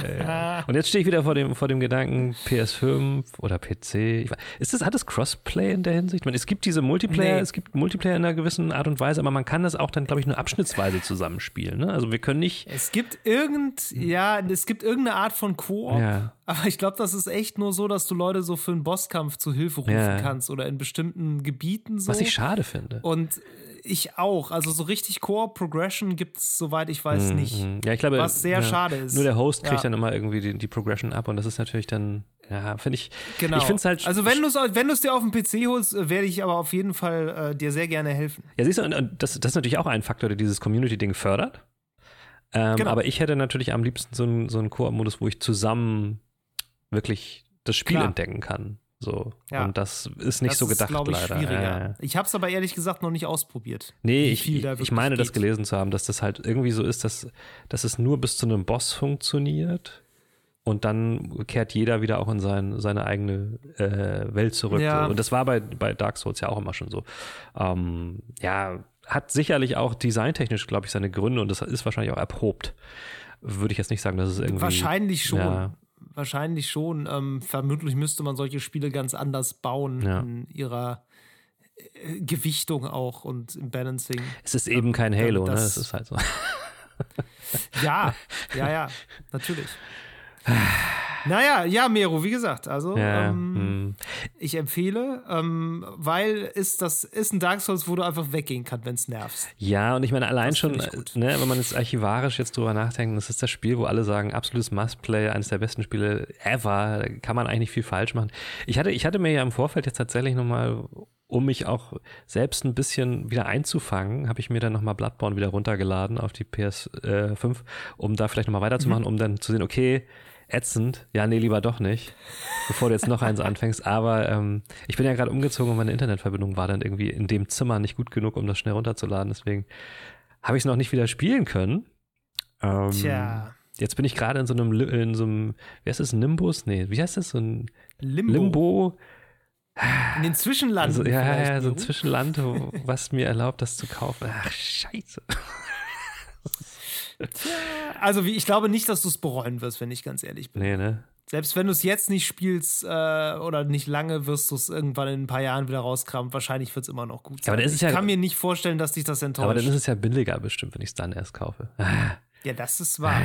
Speaker 1: Und jetzt stehe ich wieder vor dem, vor dem Gedanken PS5 oder PC. Ist das, hat es Crossplay in der Hinsicht? Meine, es gibt diese Multiplayer, nee. es gibt Multiplayer in einer gewissen Art und Weise, aber man kann das auch dann, glaube ich, nur abschnittsweise zusammenspielen. Ne? Also wir können nicht.
Speaker 2: Es gibt irgend, ja, es gibt irgendeine Art von Koop. Ja. Aber ich glaube, das ist echt nur so, dass du Leute so für einen Bosskampf zu Hilfe rufen ja. kannst oder in bestimmten Gebieten so.
Speaker 1: Was ich schade finde.
Speaker 2: Und ich auch. Also so richtig Core-Progression gibt es, soweit ich weiß, mm, nicht.
Speaker 1: Ja, ich glaube,
Speaker 2: was sehr
Speaker 1: ja,
Speaker 2: schade ist.
Speaker 1: Nur der Host kriegt ja. dann immer irgendwie die, die, Progression ab und das ist natürlich dann, ja, finde ich.
Speaker 2: Genau.
Speaker 1: Ich finde halt.
Speaker 2: Also wenn du es wenn dir auf dem PC holst, äh, werde ich aber auf jeden Fall äh, dir sehr gerne helfen.
Speaker 1: Ja, siehst du, und, und das, das ist natürlich auch ein Faktor, der dieses Community-Ding fördert. Ähm, genau. Aber ich hätte natürlich am liebsten so einen, so einen Koop-Modus, wo ich zusammen wirklich das Spiel Klar. entdecken kann. So. Ja. Und das ist nicht das so gedacht, ist, ich, leider. Schwieriger. Ja.
Speaker 2: Ich habe es aber ehrlich gesagt noch nicht ausprobiert.
Speaker 1: Nee, ich, ich meine, geht. das gelesen zu haben, dass das halt irgendwie so ist, dass, dass es nur bis zu einem Boss funktioniert. Und dann kehrt jeder wieder auch in sein, seine eigene äh, Welt zurück. Ja. Und das war bei, bei Dark Souls ja auch immer schon so. Ähm, ja, hat sicherlich auch designtechnisch, glaube ich, seine Gründe und das ist wahrscheinlich auch erprobt. Würde ich jetzt nicht sagen, dass es irgendwie.
Speaker 2: Wahrscheinlich schon. Ja. Wahrscheinlich schon. Ähm, vermutlich müsste man solche Spiele ganz anders bauen ja. in ihrer äh, Gewichtung auch und im Balancing.
Speaker 1: Es ist eben kein Halo, ne? Es ist halt so.
Speaker 2: ja, ja, ja, natürlich. Naja, ja, Mero, wie gesagt, also ja, ähm, hm. ich empfehle, ähm, weil ist das ist ein Dark Souls, wo du einfach weggehen kannst, wenn es nervt.
Speaker 1: Ja, und ich meine, allein das schon, ne, wenn man jetzt archivarisch jetzt drüber nachdenkt, das ist das Spiel, wo alle sagen, absolutes Must-Play, eines der besten Spiele ever, kann man eigentlich nicht viel falsch machen. Ich hatte, ich hatte mir ja im Vorfeld jetzt tatsächlich nochmal um mich auch selbst ein bisschen wieder einzufangen, habe ich mir dann nochmal Bloodborne wieder runtergeladen auf die PS5, äh, um da vielleicht nochmal weiterzumachen, mhm. um dann zu sehen, okay, ätzend. Ja, nee, lieber doch nicht, bevor du jetzt noch eins anfängst. Aber ähm, ich bin ja gerade umgezogen und meine Internetverbindung war dann irgendwie in dem Zimmer nicht gut genug, um das schnell runterzuladen. Deswegen habe ich es noch nicht wieder spielen können. Ähm, Tja. Jetzt bin ich gerade in so einem, in so einem, wie heißt das, Nimbus? Nee, wie heißt das? So ein Limbo. Limbo.
Speaker 2: In den Zwischenlanden.
Speaker 1: Also, ja, ja, so ein Zwischenland, was mir erlaubt, das zu kaufen. Ach, scheiße.
Speaker 2: Also wie, ich glaube nicht, dass du es bereuen wirst, wenn ich ganz ehrlich bin. Nee, ne? Selbst wenn du es jetzt nicht spielst äh, oder nicht lange, wirst du es irgendwann in ein paar Jahren wieder rauskramen. Wahrscheinlich wird es immer noch gut sein. Aber ich ja, kann mir nicht vorstellen, dass dich das enttäuscht.
Speaker 1: Aber dann ist es ja billiger bestimmt, wenn ich es dann erst kaufe.
Speaker 2: Ja, das ist wahr.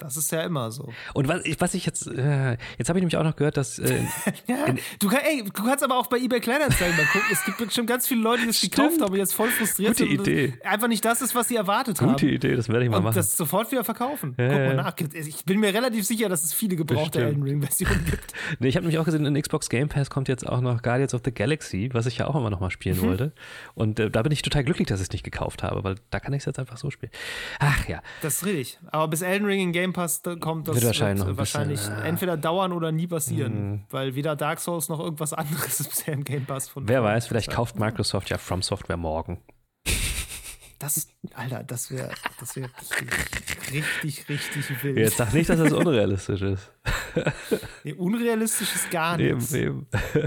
Speaker 2: Das ist ja immer so.
Speaker 1: Und was ich, was ich jetzt, äh, jetzt habe ich nämlich auch noch gehört, dass. Äh,
Speaker 2: ja, du, kann, ey, du kannst aber auch bei eBay Kleinanzeigen mal gucken. Es gibt bestimmt ganz viele Leute, die das gekauft haben und jetzt voll frustriert
Speaker 1: Gute sind. Idee.
Speaker 2: einfach nicht das ist, was sie erwartet
Speaker 1: Gute
Speaker 2: haben.
Speaker 1: Gute Idee, das werde ich mal und machen.
Speaker 2: Das sofort wieder verkaufen. Ja, Guck mal nach. Ich bin mir relativ sicher, dass es viele gebrauchte Elden Ring-Versionen gibt.
Speaker 1: nee, ich habe nämlich auch gesehen, in Xbox Game Pass kommt jetzt auch noch Guardians of the Galaxy, was ich ja auch immer noch mal spielen mhm. wollte. Und äh, da bin ich total glücklich, dass ich es nicht gekauft habe, weil da kann ich es jetzt einfach so spielen. Ach ja.
Speaker 2: Das ist richtig. Aber bis Elden Ring in Game Pass kommt, das wird wahrscheinlich, wird wahrscheinlich bisschen, entweder dauern oder nie passieren, mm. weil weder Dark Souls noch irgendwas anderes ist bisher im Game Pass von.
Speaker 1: Wer weiß, vielleicht kauft Microsoft ja From Software morgen.
Speaker 2: Das, Alter, das wäre das wär richtig, richtig, richtig wild.
Speaker 1: Jetzt sag nicht, dass das unrealistisch ist.
Speaker 2: Nee, unrealistisch ist gar nichts. Eben, eben.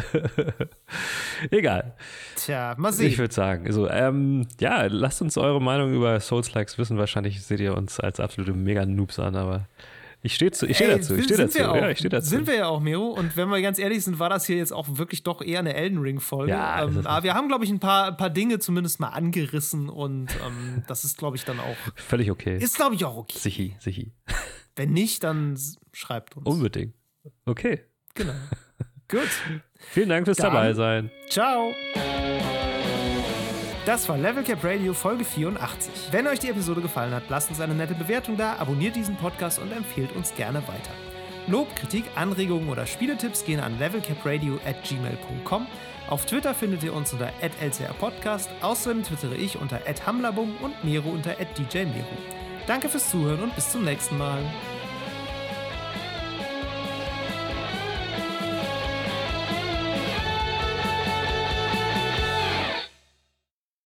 Speaker 1: Egal.
Speaker 2: Tja, mal sehen.
Speaker 1: Ich würde sagen, also, ähm, ja, lasst uns eure Meinung über Souls-Likes wissen. Wahrscheinlich seht ihr uns als absolute Mega-Noobs an, aber ich stehe steh dazu, ich stehe dazu.
Speaker 2: Ja,
Speaker 1: ich steh dazu.
Speaker 2: Sind wir ja auch, Miro. Und wenn wir ganz ehrlich sind, war das hier jetzt auch wirklich doch eher eine Elden Ring-Folge. Ja, ähm, aber wir haben, glaube ich, ein paar, ein paar Dinge zumindest mal angerissen und ähm, das ist, glaube ich, dann auch.
Speaker 1: Völlig okay.
Speaker 2: Ist, glaube ich, auch okay.
Speaker 1: Sichi, sichi.
Speaker 2: Wenn nicht, dann schreibt uns.
Speaker 1: Unbedingt. Okay.
Speaker 2: Genau. Gut.
Speaker 1: Vielen Dank fürs dann, dabei sein.
Speaker 2: Ciao. Das war Level Cap Radio Folge 84. Wenn euch die Episode gefallen hat, lasst uns eine nette Bewertung da, abonniert diesen Podcast und empfehlt uns gerne weiter. Lob, Kritik, Anregungen oder Spieletipps gehen an levelcapradio at gmail.com. Auf Twitter findet ihr uns unter lcrpodcast. Außerdem twittere ich unter hamlabum und Mero unter djmero. Danke fürs Zuhören und bis zum nächsten Mal.